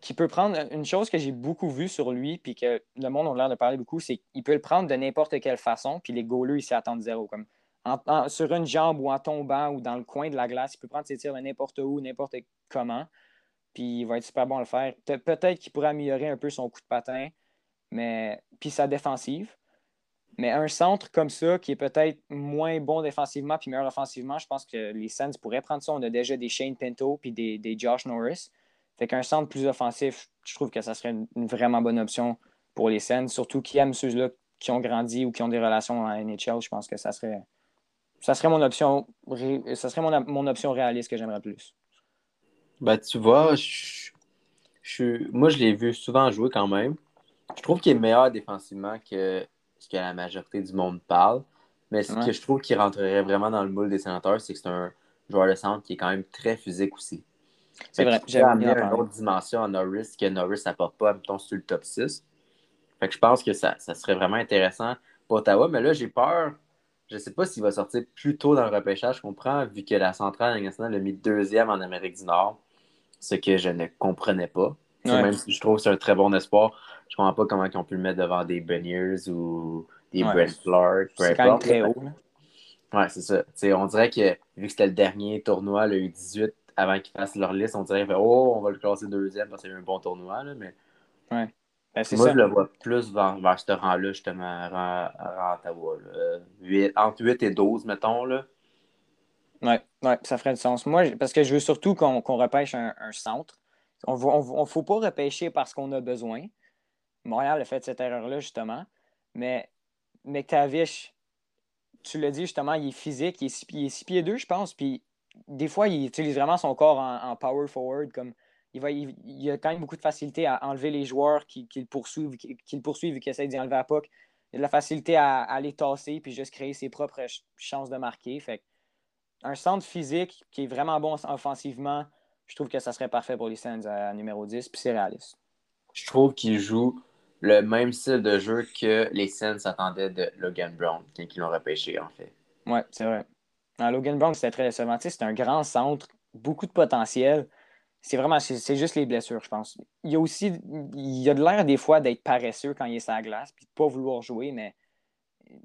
Qui peut prendre une chose que j'ai beaucoup vue sur lui, puis que le monde a l'air de parler beaucoup, c'est qu'il peut le prendre de n'importe quelle façon, puis les goalers, ils s'y attendent zéro. Comme sur une jambe ou en tombant ou dans le coin de la glace, il peut prendre ses tirs de n'importe où, n'importe comment, puis il va être super bon à le faire. Peut-être qu'il pourrait améliorer un peu son coup de patin, mais puis sa défensive. Mais un centre comme ça, qui est peut-être moins bon défensivement puis meilleur offensivement, je pense que les Sens pourraient prendre ça. On a déjà des Shane Pinto puis des, des Josh Norris. Fait qu'un centre plus offensif, je trouve que ça serait une, vraiment bonne option pour les Sens, surtout qui aiment ceux-là qui ont grandi ou qui ont des relations en NHL. Je pense que ça serait, ça serait mon option, ça serait mon, mon option réaliste que j'aimerais plus. Ben, tu vois, je, moi, je l'ai vu souvent jouer quand même. Je trouve qu'il est meilleur défensivement que ce que la majorité du monde parle. Mais ce que je trouve qui rentrerait vraiment dans le moule des sénateurs, c'est que c'est un joueur de centre qui est quand même très physique aussi. C'est vrai. J'ai amené une autre dimension à Norris que Norris n'apporte pas, mettons, sur le top 6. Fait que je pense que ça, ça serait vraiment intéressant pour Ottawa. Mais là, j'ai peur. Je ne sais pas s'il va sortir plus tôt dans le repêchage, je comprends, vu que la centrale nationale l'a mis deuxième en Amérique du Nord, ce que je ne comprenais pas. Même si je trouve que c'est un très bon espoir, je comprends pas comment ils ont pu le mettre devant des Beniers ou des Brent Clark. C'est quand même très haut. Ouais, c'est ça. on dirait que vu que c'était le dernier tournoi, le U18, avant qu'ils fassent leur liste, on dirait oh, on va le classer deuxième parce a eu un bon tournoi. Là, mais... Ouais. Ben, moi, je le vois plus vers, vers ce rang-là, justement, rang, rang Ottawa. entre 8 et 12, mettons. Là. Ouais, ouais, ça ferait du sens. Moi, parce que je veux surtout qu'on repêche un, centre. On ne faut pas repêcher parce qu'on a besoin. Montréal a fait cette erreur-là, justement. Mais McTavish, tu l'as dit justement, il est physique, il est 6 pieds 2, je pense. Puis des fois, il utilise vraiment son corps en, power forward. Comme il, va, il, a quand même beaucoup de facilité à enlever les joueurs qui, le poursuivent, qui, le poursuivent et qui essaient d'y enlever à puck. Il a de la facilité à, à, les tasser puis juste créer ses propres chances de marquer. Fait un centre physique qui est vraiment bon offensivement, je trouve que ça serait parfait pour les Sens à, numéro 10, puis c'est réaliste. Je trouve qu'il joue le même style de jeu que les Sens s'attendaient de Logan Brown ils l'ont repêché, en fait. Ouais, c'est vrai. Logan Brown, c'était très décevant. C'est un grand centre, beaucoup de potentiel. C'est vraiment, c'est juste les blessures, je pense. Il y a aussi, il y a de l'air des fois d'être paresseux quand il est sur la glace, puis de ne pas vouloir jouer, mais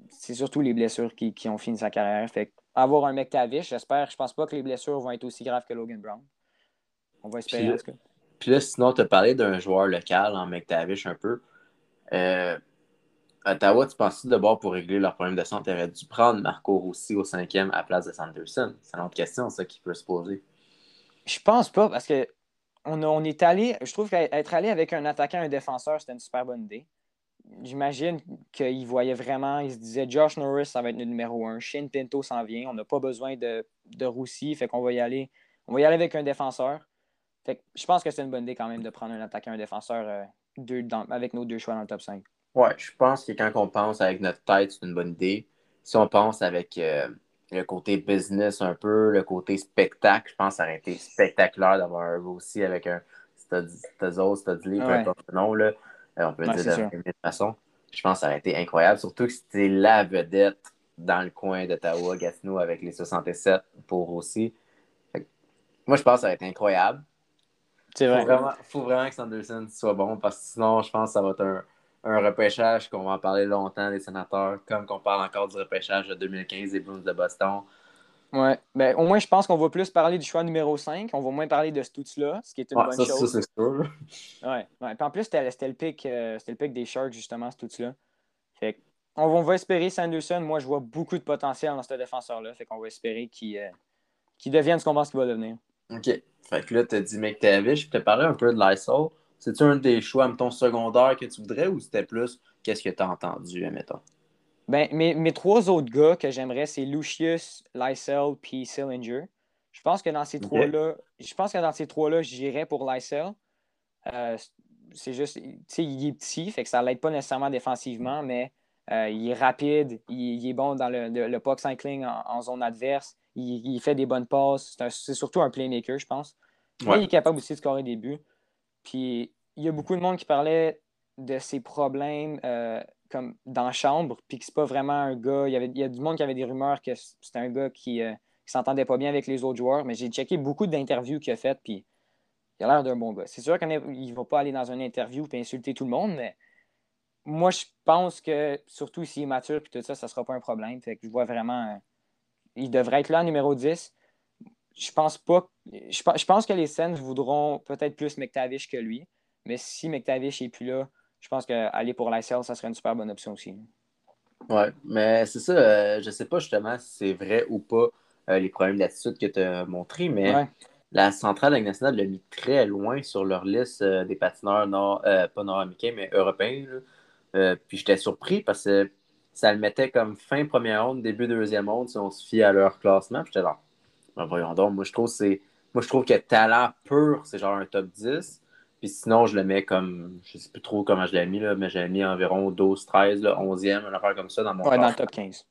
c'est surtout les blessures qui, ont fini sa carrière. Fait avoir un McTavish, j'espère, je pense pas que les blessures vont être aussi graves que Logan Brown. On va espérer, puis, Puis là, sinon, tu as parlé d'un joueur local en McTavish un peu. Euh, Ottawa, tu penses d'abord pour régler leur problème de santé, aurait dû prendre Marco Rossi au cinquième à place de Sanderson? C'est une autre question, ça, qui peut se poser. Je pense pas, parce que on, est allé, je trouve qu'être allé avec un attaquant et un défenseur, c'était une super bonne idée. J'imagine qu'il voyait vraiment, il se disait Josh Norris, ça va être le numéro un. Shane Pinto s'en vient. On n'a pas besoin de, de Roussy, fait qu'on va y aller. On va y aller avec un défenseur. Fait je pense que c'est une bonne idée quand même de prendre un attaquant et un défenseur euh, avec nos deux choix dans le top 5. Ouais, je pense que quand on pense avec notre tête, c'est une bonne idée. Si on pense avec euh, le côté business un peu, le côté spectacle, je pense que ça aurait été spectaculaire d'avoir un aussi avec un Studzo, Studley, peu importe le nom. Là. Euh, on peut dire de la même façon. Je pense que ça aurait été incroyable, surtout que c'était la vedette dans le coin d'Ottawa, Gatineau, avec les 67 pour aussi. Moi, je pense que ça aurait été incroyable. C'est vrai. Il faut vraiment que Sanderson soit bon parce que sinon, je pense que ça va être un un repêchage qu'on va en parler longtemps des sénateurs, comme qu'on parle encore du repêchage de 2015 des Bruins de Boston. Ouais, ben, au moins, je pense qu'on va plus parler du choix numéro 5. On va moins parler de Stutz-là, ce qui est une bonne chose. Ça, c'est sûr. Ouais, ouais. Puis en plus, c'était le, pic, euh, le pic des Sharks, justement, Stutz-là. Fait on va, on va espérer Sanderson. Moi, je vois beaucoup de potentiel dans ce défenseur-là. Fait qu'on va espérer qu'il euh, devienne ce qu'on pense qu'il va devenir. OK. Fait que là, tu as dit McTavish. Je te parler un peu de Lysol. C'est-tu un des choix, mettons, secondaire que tu voudrais ou c'était plus qu'est-ce que tu as entendu, mettons? Ben, mes, mes trois autres gars que j'aimerais, c'est Lucius, Lysel puis Sillinger. Je pense que dans ces trois-là, je pense que dans ces trois-là, j'irais pour Lysel. Euh, c'est juste, tu sais, il est petit, fait que ça l'aide pas nécessairement défensivement, mais euh, il est rapide, il, est bon dans le, le, puck cycling en, zone adverse, il, fait des bonnes passes, c'est surtout un playmaker, je pense. il est capable aussi de scorer des buts. Puis il y a beaucoup de monde qui parlait de ses problèmes euh, comme dans la chambre, puis que c'est pas vraiment un gars. Il y, avait, il y a du monde qui avait des rumeurs que c'était un gars qui, euh, s'entendait pas bien avec les autres joueurs, mais j'ai checké beaucoup d'interviews qu'il a faites, puis il a l'air d'un bon gars. C'est sûr qu'il ne va pas aller dans une interview et insulter tout le monde, mais moi, je pense que, surtout s'il est mature puis tout ça, ça ne sera pas un problème. Fait que je vois vraiment. Il devrait être là, numéro 10 je pense pas. Je, pense que les Sens voudront peut-être plus McTavish que lui. Mais si McTavish n'est plus là, je pense qu'aller pour l'ICL, ça serait une super bonne option aussi. Oui, mais c'est ça. Euh, je sais pas justement si c'est vrai ou pas euh, les problèmes d'attitude que tu as montrés, mais la centrale nationale l'a mis très loin sur leur liste euh, des patineurs nord, pas nord-américains, mais européens. puis j'étais surpris parce que ça le mettait comme fin première ronde, début deuxième ronde, si on se fie à leur classement. J'étais là, ben, voyons donc, moi je trouve c'est. Moi je trouve que talent pur, c'est genre un top 10. Puis sinon, je le mets comme. Je sais plus trop comment je l'ai mis, là, mais j'ai mis environ 12, 13, 11e, une affaire comme ça dans mon Ouais, dans le top 15.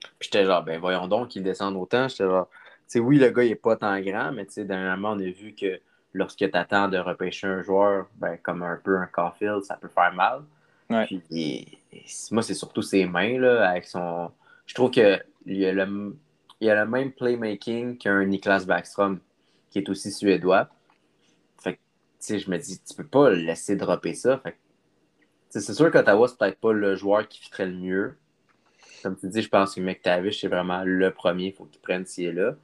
Puis j'étais genre, ben voyons donc qu'il descende autant. J'étais genre. Tu sais, oui, le gars, il est pas tant grand, mais tu sais, dernièrement, on a vu que lorsque tu attends de repêcher un joueur, ben, comme un peu un Caulfield, ça peut faire mal. Ouais. Puis, moi, c'est surtout ses mains, là, avec son. Je trouve que il a le, il a le même playmaking qu'un Niklas Backstrom, qui est aussi suédois. Fait que, tu sais, je me dis, tu peux pas laisser dropper ça. Fait c'est sûr qu'Ottawa, c'est peut-être pas le joueur qui fitterait le mieux. Comme tu dis, je pense que McTavish, c'est vraiment le premier. Il faut qu'il prenne s'il est là.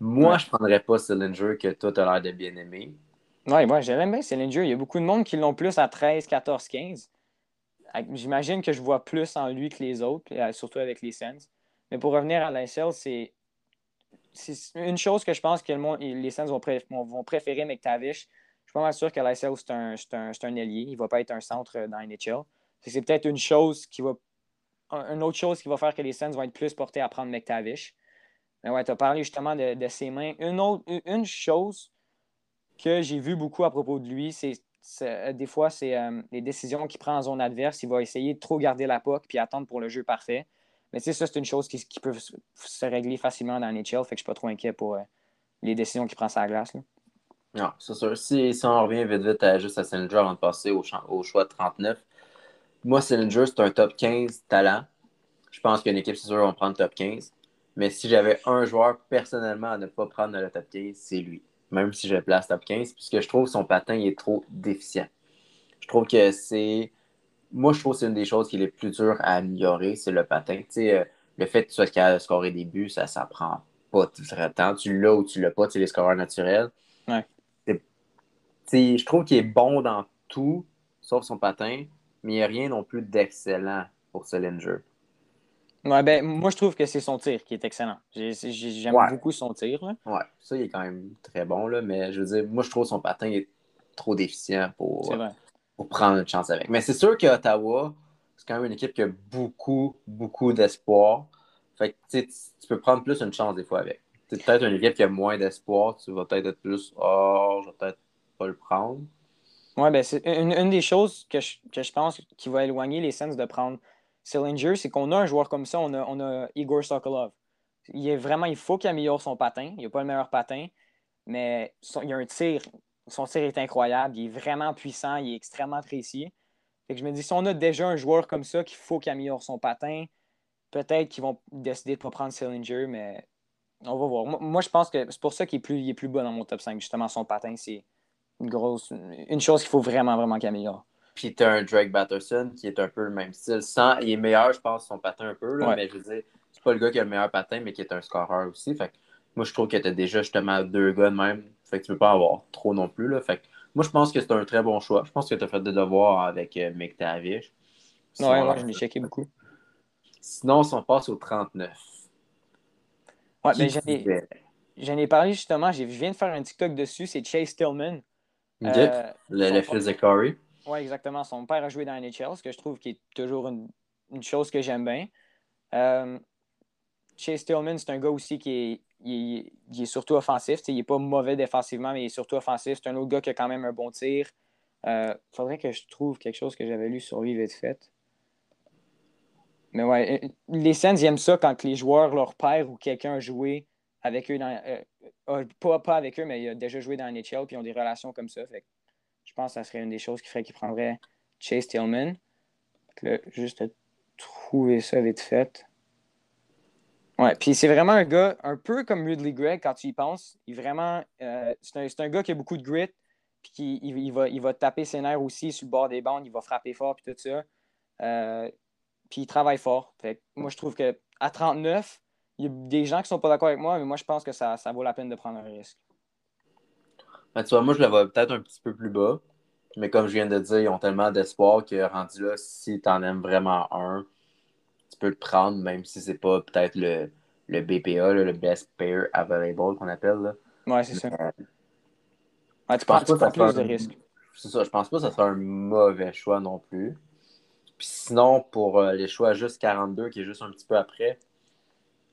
Moi, je prendrais pas Sillinger que toi, tu as l'air de bien aimer. Oui, moi, j'aime bien Sillinger. Il y a beaucoup de monde qui l'ont plus à 13, 14, 15. J'imagine que je vois plus en lui que les autres, euh, surtout avec les Sens. Mais pour revenir à l'ISL, c'est une chose que je pense que les Sens vont, préférer McTavish. Je suis pas mal sûr que l'ISL, c'est un, un, ailier. Il ne va pas être un centre dans NHL. C'est peut-être une chose qui va. Une autre chose qui va faire que les Sens vont être plus portés à prendre McTavish. Mais ouais, tu as parlé justement de, ses mains. Une, autre, une chose que j'ai vu beaucoup à propos de lui, c'est des fois, c'est euh, les décisions qu'il prend en zone adverse. Il va essayer de trop garder la POC puis attendre pour le jeu parfait. Mais tu sais, ça, c'est une chose qui, peut se régler facilement dans NHL, fait que je suis pas trop inquiet pour euh, les décisions qu'il prend sur la glace. Non, c'est sûr. Si, on revient vite vite à, juste à Sillinger avant de passer au, choix de 39, moi, Sillinger, c'est un top 15 talent. Je pense qu'une équipe, c'est sûr, on prend le top 15. Mais si j'avais un joueur personnellement à ne pas prendre dans le top 15, c'est lui. Même si je le place top 15, puisque je trouve son patin est trop déficient. Je trouve que c'est. Moi, je trouve que c'est une des choses qui est les plus dures à améliorer, c'est le patin. Tu sais, euh, le fait que tu sois capable de scorer des buts, ça, ça prend pas très temps. Tu l'as ou tu l'as pas, tu les scoreurs naturels. Ouais. Je trouve qu'il est bon dans tout, sauf son patin, mais il n'y a rien non plus d'excellent pour Salinger. Ouais, ben, moi, je trouve que c'est son tir qui est excellent. J'aime beaucoup son tir. Ouais, ça, il est quand même très bon, là, mais je veux dire, moi, je trouve son patin est trop déficient pour, pour prendre une chance avec. Mais c'est sûr qu'Ottawa, c'est quand même une équipe qui a beaucoup, beaucoup d'espoir. Fait que tu peux prendre plus une chance des fois avec. C'est peut-être une équipe qui a moins d'espoir, tu vas peut-être être plus Oh, je vais peut-être pas le prendre. Ouais, ben c'est une, des choses que je, que je pense qui va éloigner les Sens de prendre Sillinger, c'est qu'on a un joueur comme ça, on a, Igor Sokolov. Il est vraiment, il faut qu'il améliore son patin. Il n'a pas le meilleur patin, mais il a un tir. Son tir est incroyable. Il est vraiment puissant. Il est extrêmement précis. Fait que je me dis, si on a déjà un joueur comme ça qu'il faut qu'il améliore son patin, peut-être qu'ils vont décider de ne pas prendre Sillinger, mais on va voir. Moi, je pense que c'est pour ça qu'il est plus, est plus bas dans mon top 5. Justement, son patin, c'est une grosse, une chose qu'il faut vraiment, vraiment qu'il améliore. Puis tu as un Drake Batterson qui est un peu le même style. Sans, il est meilleur, je pense, son patin un peu, mais je veux dire, c'est pas le gars qui a le meilleur patin, mais qui est un scoreur aussi. Fait moi, je trouve que tu as déjà justement deux gars de même. Fait que tu peux pas avoir trop non plus. Là. Fait moi, je pense que c'est un très bon choix. Je pense que tu as fait des devoirs avec euh, McTavish. Ouais, ouais, je l'ai checké beaucoup. Sinon, si on passe au 39. Ouais, mais j'en ai, parlé justement. Je viens de faire un TikTok dessus. C'est Chase Tillman. Euh, le, fils de Corey. Oui, exactement. Son père a joué dans la NHL, ce que je trouve qui est toujours une, chose que j'aime bien. Euh, Chase Tillman, c'est un gars aussi qui est, est surtout offensif. il n'est pas mauvais défensivement, mais il est surtout offensif. C'est un autre gars qui a quand même un bon tir. Il euh, faudrait que je trouve quelque chose que j'avais lu sur lui vite fait. Mais ouais, euh, les Sens, ils aiment ça quand les joueurs, leur père ou quelqu'un a joué avec eux dans. pas, pas, avec eux, mais il a déjà joué dans la NHL, puis ils ont des relations comme ça. Fait je pense que ça serait une des choses qui ferait qu'il prendrait Chase Tillman. juste trouver ça vite fait. Ouais, puis c'est vraiment un gars un peu comme Ridley Gregg quand tu y penses. Il vraiment, euh, c'est un, gars qui a beaucoup de grit, puis qui, il, va, il va taper ses nerfs aussi sur le bord des bandes, il va frapper fort, puis tout ça. Euh, puis il travaille fort. moi, je trouve qu'à 39, il y a des gens qui sont pas d'accord avec moi, mais moi, je pense que ça, ça vaut la peine de prendre un risque. Ben, tu vois, moi, je la vois peut-être un petit peu plus bas. Mais comme je viens de dire, ils ont tellement d'espoir que rendu là, si tu en aimes vraiment un, tu peux le prendre, même si c'est pas peut-être le, le BPA, le Best Pair Available qu'on appelle. Là. Ouais, c'est ça. tu prends, pas plus de risques. C'est ça, je pense pas que ce sera un mauvais choix non plus. Puis sinon, pour euh, les choix juste 42, qui est juste un petit peu après.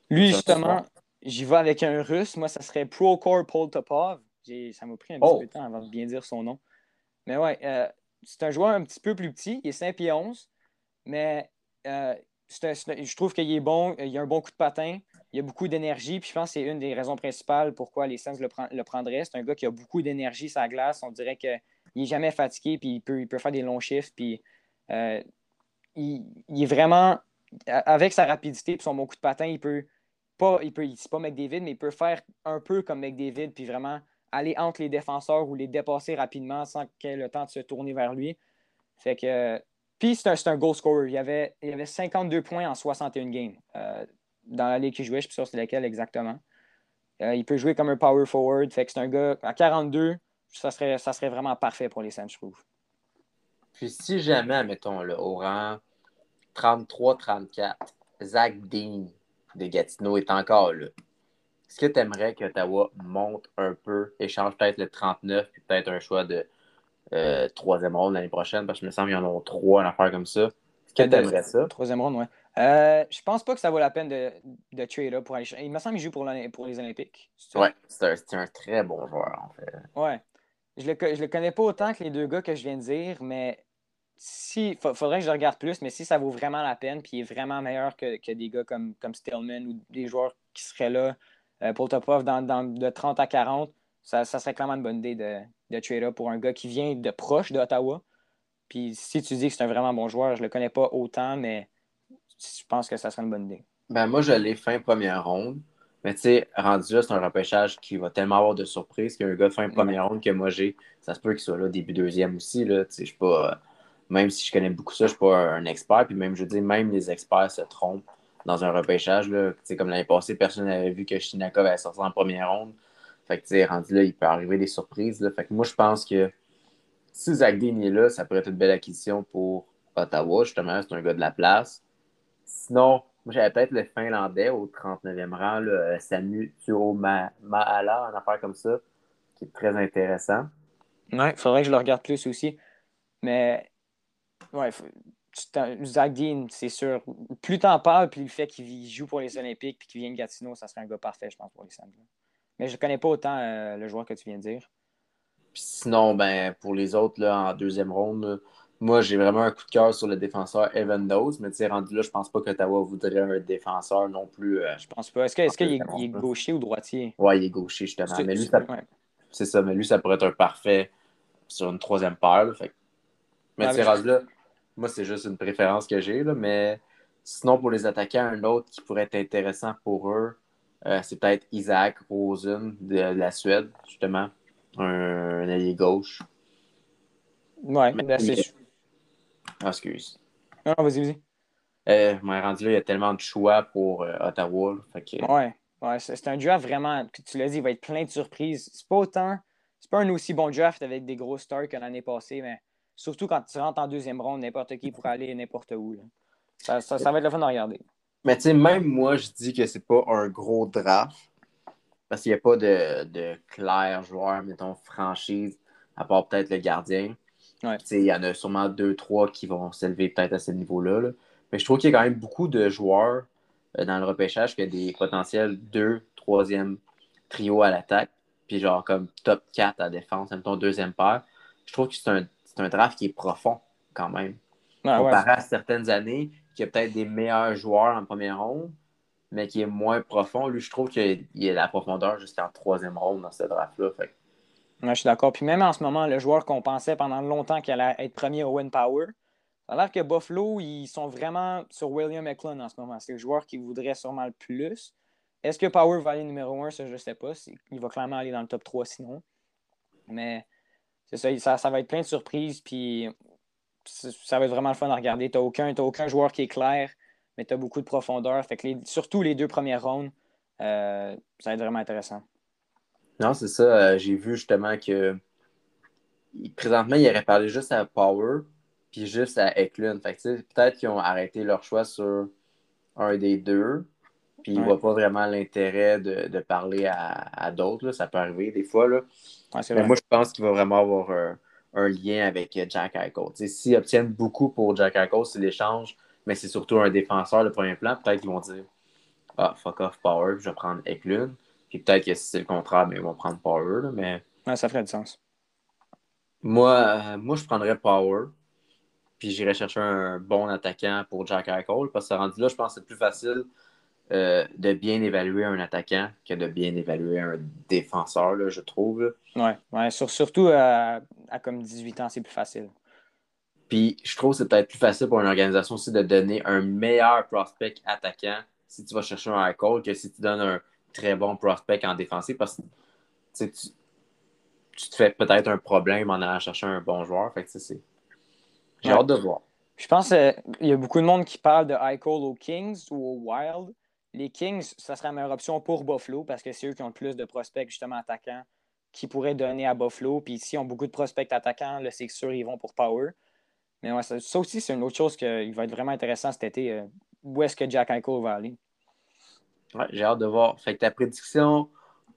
Lui, justement, j'y vais avec un russe. Moi, ça serait Procore Poltopov. Ça m'a pris un petit oh! peu de temps avant de bien dire son nom. Mais ouais, euh, c'est un joueur un petit peu plus petit. Il est 5 pieds 11. Mais euh, je trouve qu'il est bon. Il a un bon coup de patin. Il a beaucoup d'énergie. Puis je pense que c'est une des raisons principales pourquoi les Sens le, le prendraient. C'est un gars qui a beaucoup d'énergie la glace. On dirait qu'il n'est jamais fatigué. Puis il peut, il peut faire des longs chiffres. Puis euh, il, est vraiment. Avec sa rapidité et son bon coup de patin, il peut pas. Il peut, c'est pas McDavid, mais il peut faire un peu comme McDavid. Puis vraiment aller entre les défenseurs ou les dépasser rapidement sans qu'il ait le temps de se tourner vers lui. Fait que. Puis c'est un, un, goal scorer. Il avait, il avait 52 points en 61 games euh, dans la ligue qu'il jouait. Je ne suis sûr c'est laquelle exactement. Euh, il peut jouer comme un power forward. Fait que c'est un gars à 42, ça serait, ça serait vraiment parfait pour les Saints, je trouve. Puis si jamais, mettons, le au rang 33-34, Zach Dean de Gatineau est encore là. Est-ce que tu aimerais que Ottawa monte un peu, échange peut-être le 39, puis peut-être un choix de euh, troisième ronde l'année prochaine, parce que je me sens qu'il y en a trois, une affaire comme ça. Est-ce que tu aimerais ça? Troisième ronde, oui. Euh, je pense pas que ça vaut la peine de, de trade pour aller. Il me semble qu'il joue pour, pour les Olympiques. Oui, c'est un, très bon joueur, en fait. Ouais. Je le, je le connais pas autant que les deux gars que je viens de dire, mais si faudrait que je regarde plus, mais si ça vaut vraiment la peine, puis il est vraiment meilleur que, que des gars comme, comme Stillman ou des joueurs qui seraient là pour top off dans, de 30 à 40, ça, serait clairement une bonne idée de, de trade pour un gars qui vient de proche d'Ottawa. Puis si tu dis que c'est un vraiment bon joueur, je le connais pas autant, mais je pense que ça serait une bonne idée. Ben, moi, je l'ai fin première ronde. Mais tu sais, rendu là, c'est un repêchage qui va tellement avoir de surprises qu'il y a un gars de fin première ronde que moi j'ai. Ça se peut qu'il soit là début deuxième aussi. Là. Pas. Même si je connais beaucoup ça, je ne suis pas un expert. Puis même, je dis, même les experts se trompent dans un repêchage. Là. Comme l'année passée, personne n'avait vu que Shinakov allait sortir en première ronde. Fait que, rendu là, il peut arriver des surprises. Fait que moi, je pense que si Zach Dean est là, ça pourrait être une belle acquisition pour Ottawa. Justement, c'est un gars de la place. Sinon, moi, j'avais peut-être le Finlandais au 39e rang, là, Samu Maala, une affaire comme ça, qui est très intéressant. Ouais, il faudrait que je le regarde plus aussi. Mais, ouais, Zach Dean, c'est sûr. Plus t'en parles, plus le fait qu'il joue pour les Olympiques puis qu'il vient de Gatineau, ça serait un gars parfait, je pense, pour les Samuels. Mais je ne connais pas autant euh, le joueur que tu viens de dire. sinon, ben, pour les autres, là, en deuxième ronde, moi, j'ai vraiment un coup de cœur sur le défenseur Evan Dose, mais tu sais, rendu là, je pense pas que Tawa voudrait un défenseur non plus. Euh, je pense pas. Est-ce qu'il est, gaucher ou droitier? Ouais, il est gaucher, justement. Mais lui, ça... c'est ça, mais lui, ça pourrait être un parfait sur une troisième paire. Fait... Mais tu sais, rendu là, moi, c'est juste une préférence que j'ai, mais sinon, pour les attaquants, un autre qui pourrait être intéressant pour eux, euh, c'est peut-être Isaac Rosen de, la Suède, justement. Un, allié gauche. Ouais, mais, c'est ah, excuse. Non, vas-y, vas-y. Euh, rendu là, il y a tellement de choix pour euh, Ottawa. Ouais, ouais c'est un draft vraiment, tu l'as dit, il va être plein de surprises. C'est pas autant, c'est pas un aussi bon draft avec des gros stars que l'année passée, mais surtout quand tu rentres en deuxième ronde, n'importe qui pourrait aller n'importe où. Ça, va être le fun à regarder. Mais tu sais, même moi, je dis que c'est pas un gros draft parce qu'il n'y a pas de, de clair joueur, mettons, franchise, à part peut-être le gardien. Il y en a sûrement deux, trois qui vont s'élever peut-être à ce niveau-là. Mais je trouve qu'il y a quand même beaucoup de joueurs euh, dans le repêchage qui ont des potentiels deux, troisième trio à l'attaque, puis genre comme top 4 à défense, même ton deuxième paire. Je trouve que c'est un, un, draft qui est profond quand même. Comparé à certaines années, qui a peut-être des meilleurs joueurs en première ronde, mais qui est moins profond. Lui, je trouve qu'il y a la profondeur jusqu'en troisième ronde dans ce draft-là. Fait je suis d'accord. Puis même en ce moment, le joueur qu'on pensait pendant longtemps qu'il allait être premier au Win Power, ça a l'air que Buffalo, ils sont vraiment sur William Eklund en ce moment. C'est le joueur qui voudrait sûrement le plus. Est-ce que Power va aller numéro 1? Ça, je ne sais pas. Il va clairement aller dans le top 3 sinon. Mais ça, ça, va être plein de surprises. Puis ça va être vraiment le fun à regarder. Tu n'as aucun, aucun joueur qui est clair, mais tu as beaucoup de profondeur. Fait que surtout les deux premières rondes, euh, ça va être vraiment intéressant. Non, c'est ça. Euh, j'ai vu justement que présentement, il aurait parlé juste à Power puis juste à Eklund. Peut-être qu'ils ont arrêté leur choix sur un des deux. Puis ils ne voient pas vraiment l'intérêt de, parler à, d'autres. Ça peut arriver des fois. Là. Mais moi, je pense qu'il va vraiment avoir un, lien avec Jack Eichel. S'ils obtiennent beaucoup pour Jack Eichel, c'est l'échange, mais c'est surtout un défenseur de premier plan, peut-être qu'ils vont dire Ah, fuck off Power, je vais prendre Eklund. Puis peut-être que si c'est le contraire, mais ben, ils vont prendre Power. mais... ça ferait du sens. Moi, euh, moi je prendrais Power. Puis j'irais chercher un bon attaquant pour Jack Eichel. Parce que rendu là, je pense que c'est plus facile euh, de bien évaluer un attaquant que de bien évaluer un défenseur, là, je trouve. Oui, ouais, surtout à, à, comme 18 ans, c'est plus facile. Puis je trouve que c'est peut-être plus facile pour une organisation aussi de donner un meilleur prospect attaquant si tu vas chercher un Eichel que si tu donnes un très bon prospect en défensif parce que tu, tu te fais peut-être un problème en allant chercher un bon joueur. Fait que c'est. J'ai hâte de voir. Je pense qu'il y a beaucoup de monde qui parle de Eichel aux Kings ou aux Wild. Les Kings, ça serait la meilleure option pour Buffalo parce que c'est eux qui ont le plus de prospects justement attaquants qui pourraient donner à Buffalo. Puis ici, ils ont beaucoup de prospects attaquants. C'est sûr, ils vont pour Power. Mais ouais, ça, aussi, c'est une autre chose qui va être vraiment intéressant cet été. Euh, où est-ce que Jack Eichel va aller? Ouais, j'ai hâte de voir. Fait que ta prédiction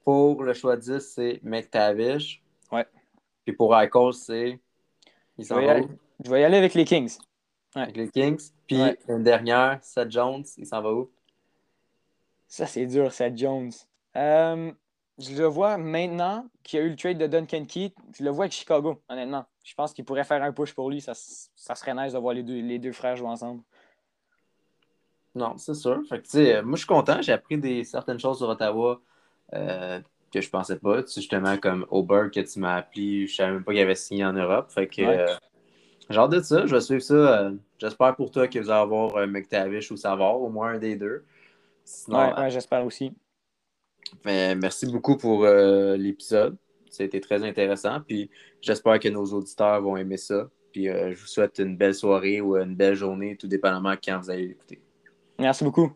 pour le choix 10, c'est McTavish. Ouais. Puis pour Eichel, c'est. Je vais, y aller avec les Kings. Avec les Kings. Puis une dernière, Seth Jones, il s'en va où? Ça, c'est dur, Seth Jones. Euh, je le vois maintenant qu'il y a eu le trade de Duncan Keith. Je le vois avec Chicago, honnêtement. Je pense qu'il pourrait faire un push pour lui. Ça, ça serait nice de voir les deux, les deux frères jouer ensemble. Non, c'est sûr. Fait que, moi, je suis content. J'ai appris des, certaines choses sur Ottawa euh, que je pensais pas. justement, comme Oberg que tu m'as appelé, je savais même pas qu'il avait signé en Europe. Fait que euh, j'ai hâte de ça. Je vais suivre ça. Euh, j'espère pour toi que vous allez avoir McTavish ou Savard, au moins un des deux. Ouais, j'espère aussi. merci beaucoup pour euh, l'épisode. Ça a été très intéressant. Puis j'espère que nos auditeurs vont aimer ça. Puis je vous souhaite une belle soirée ou une belle journée, tout dépendamment quand vous allez l'écouter. Merci beaucoup.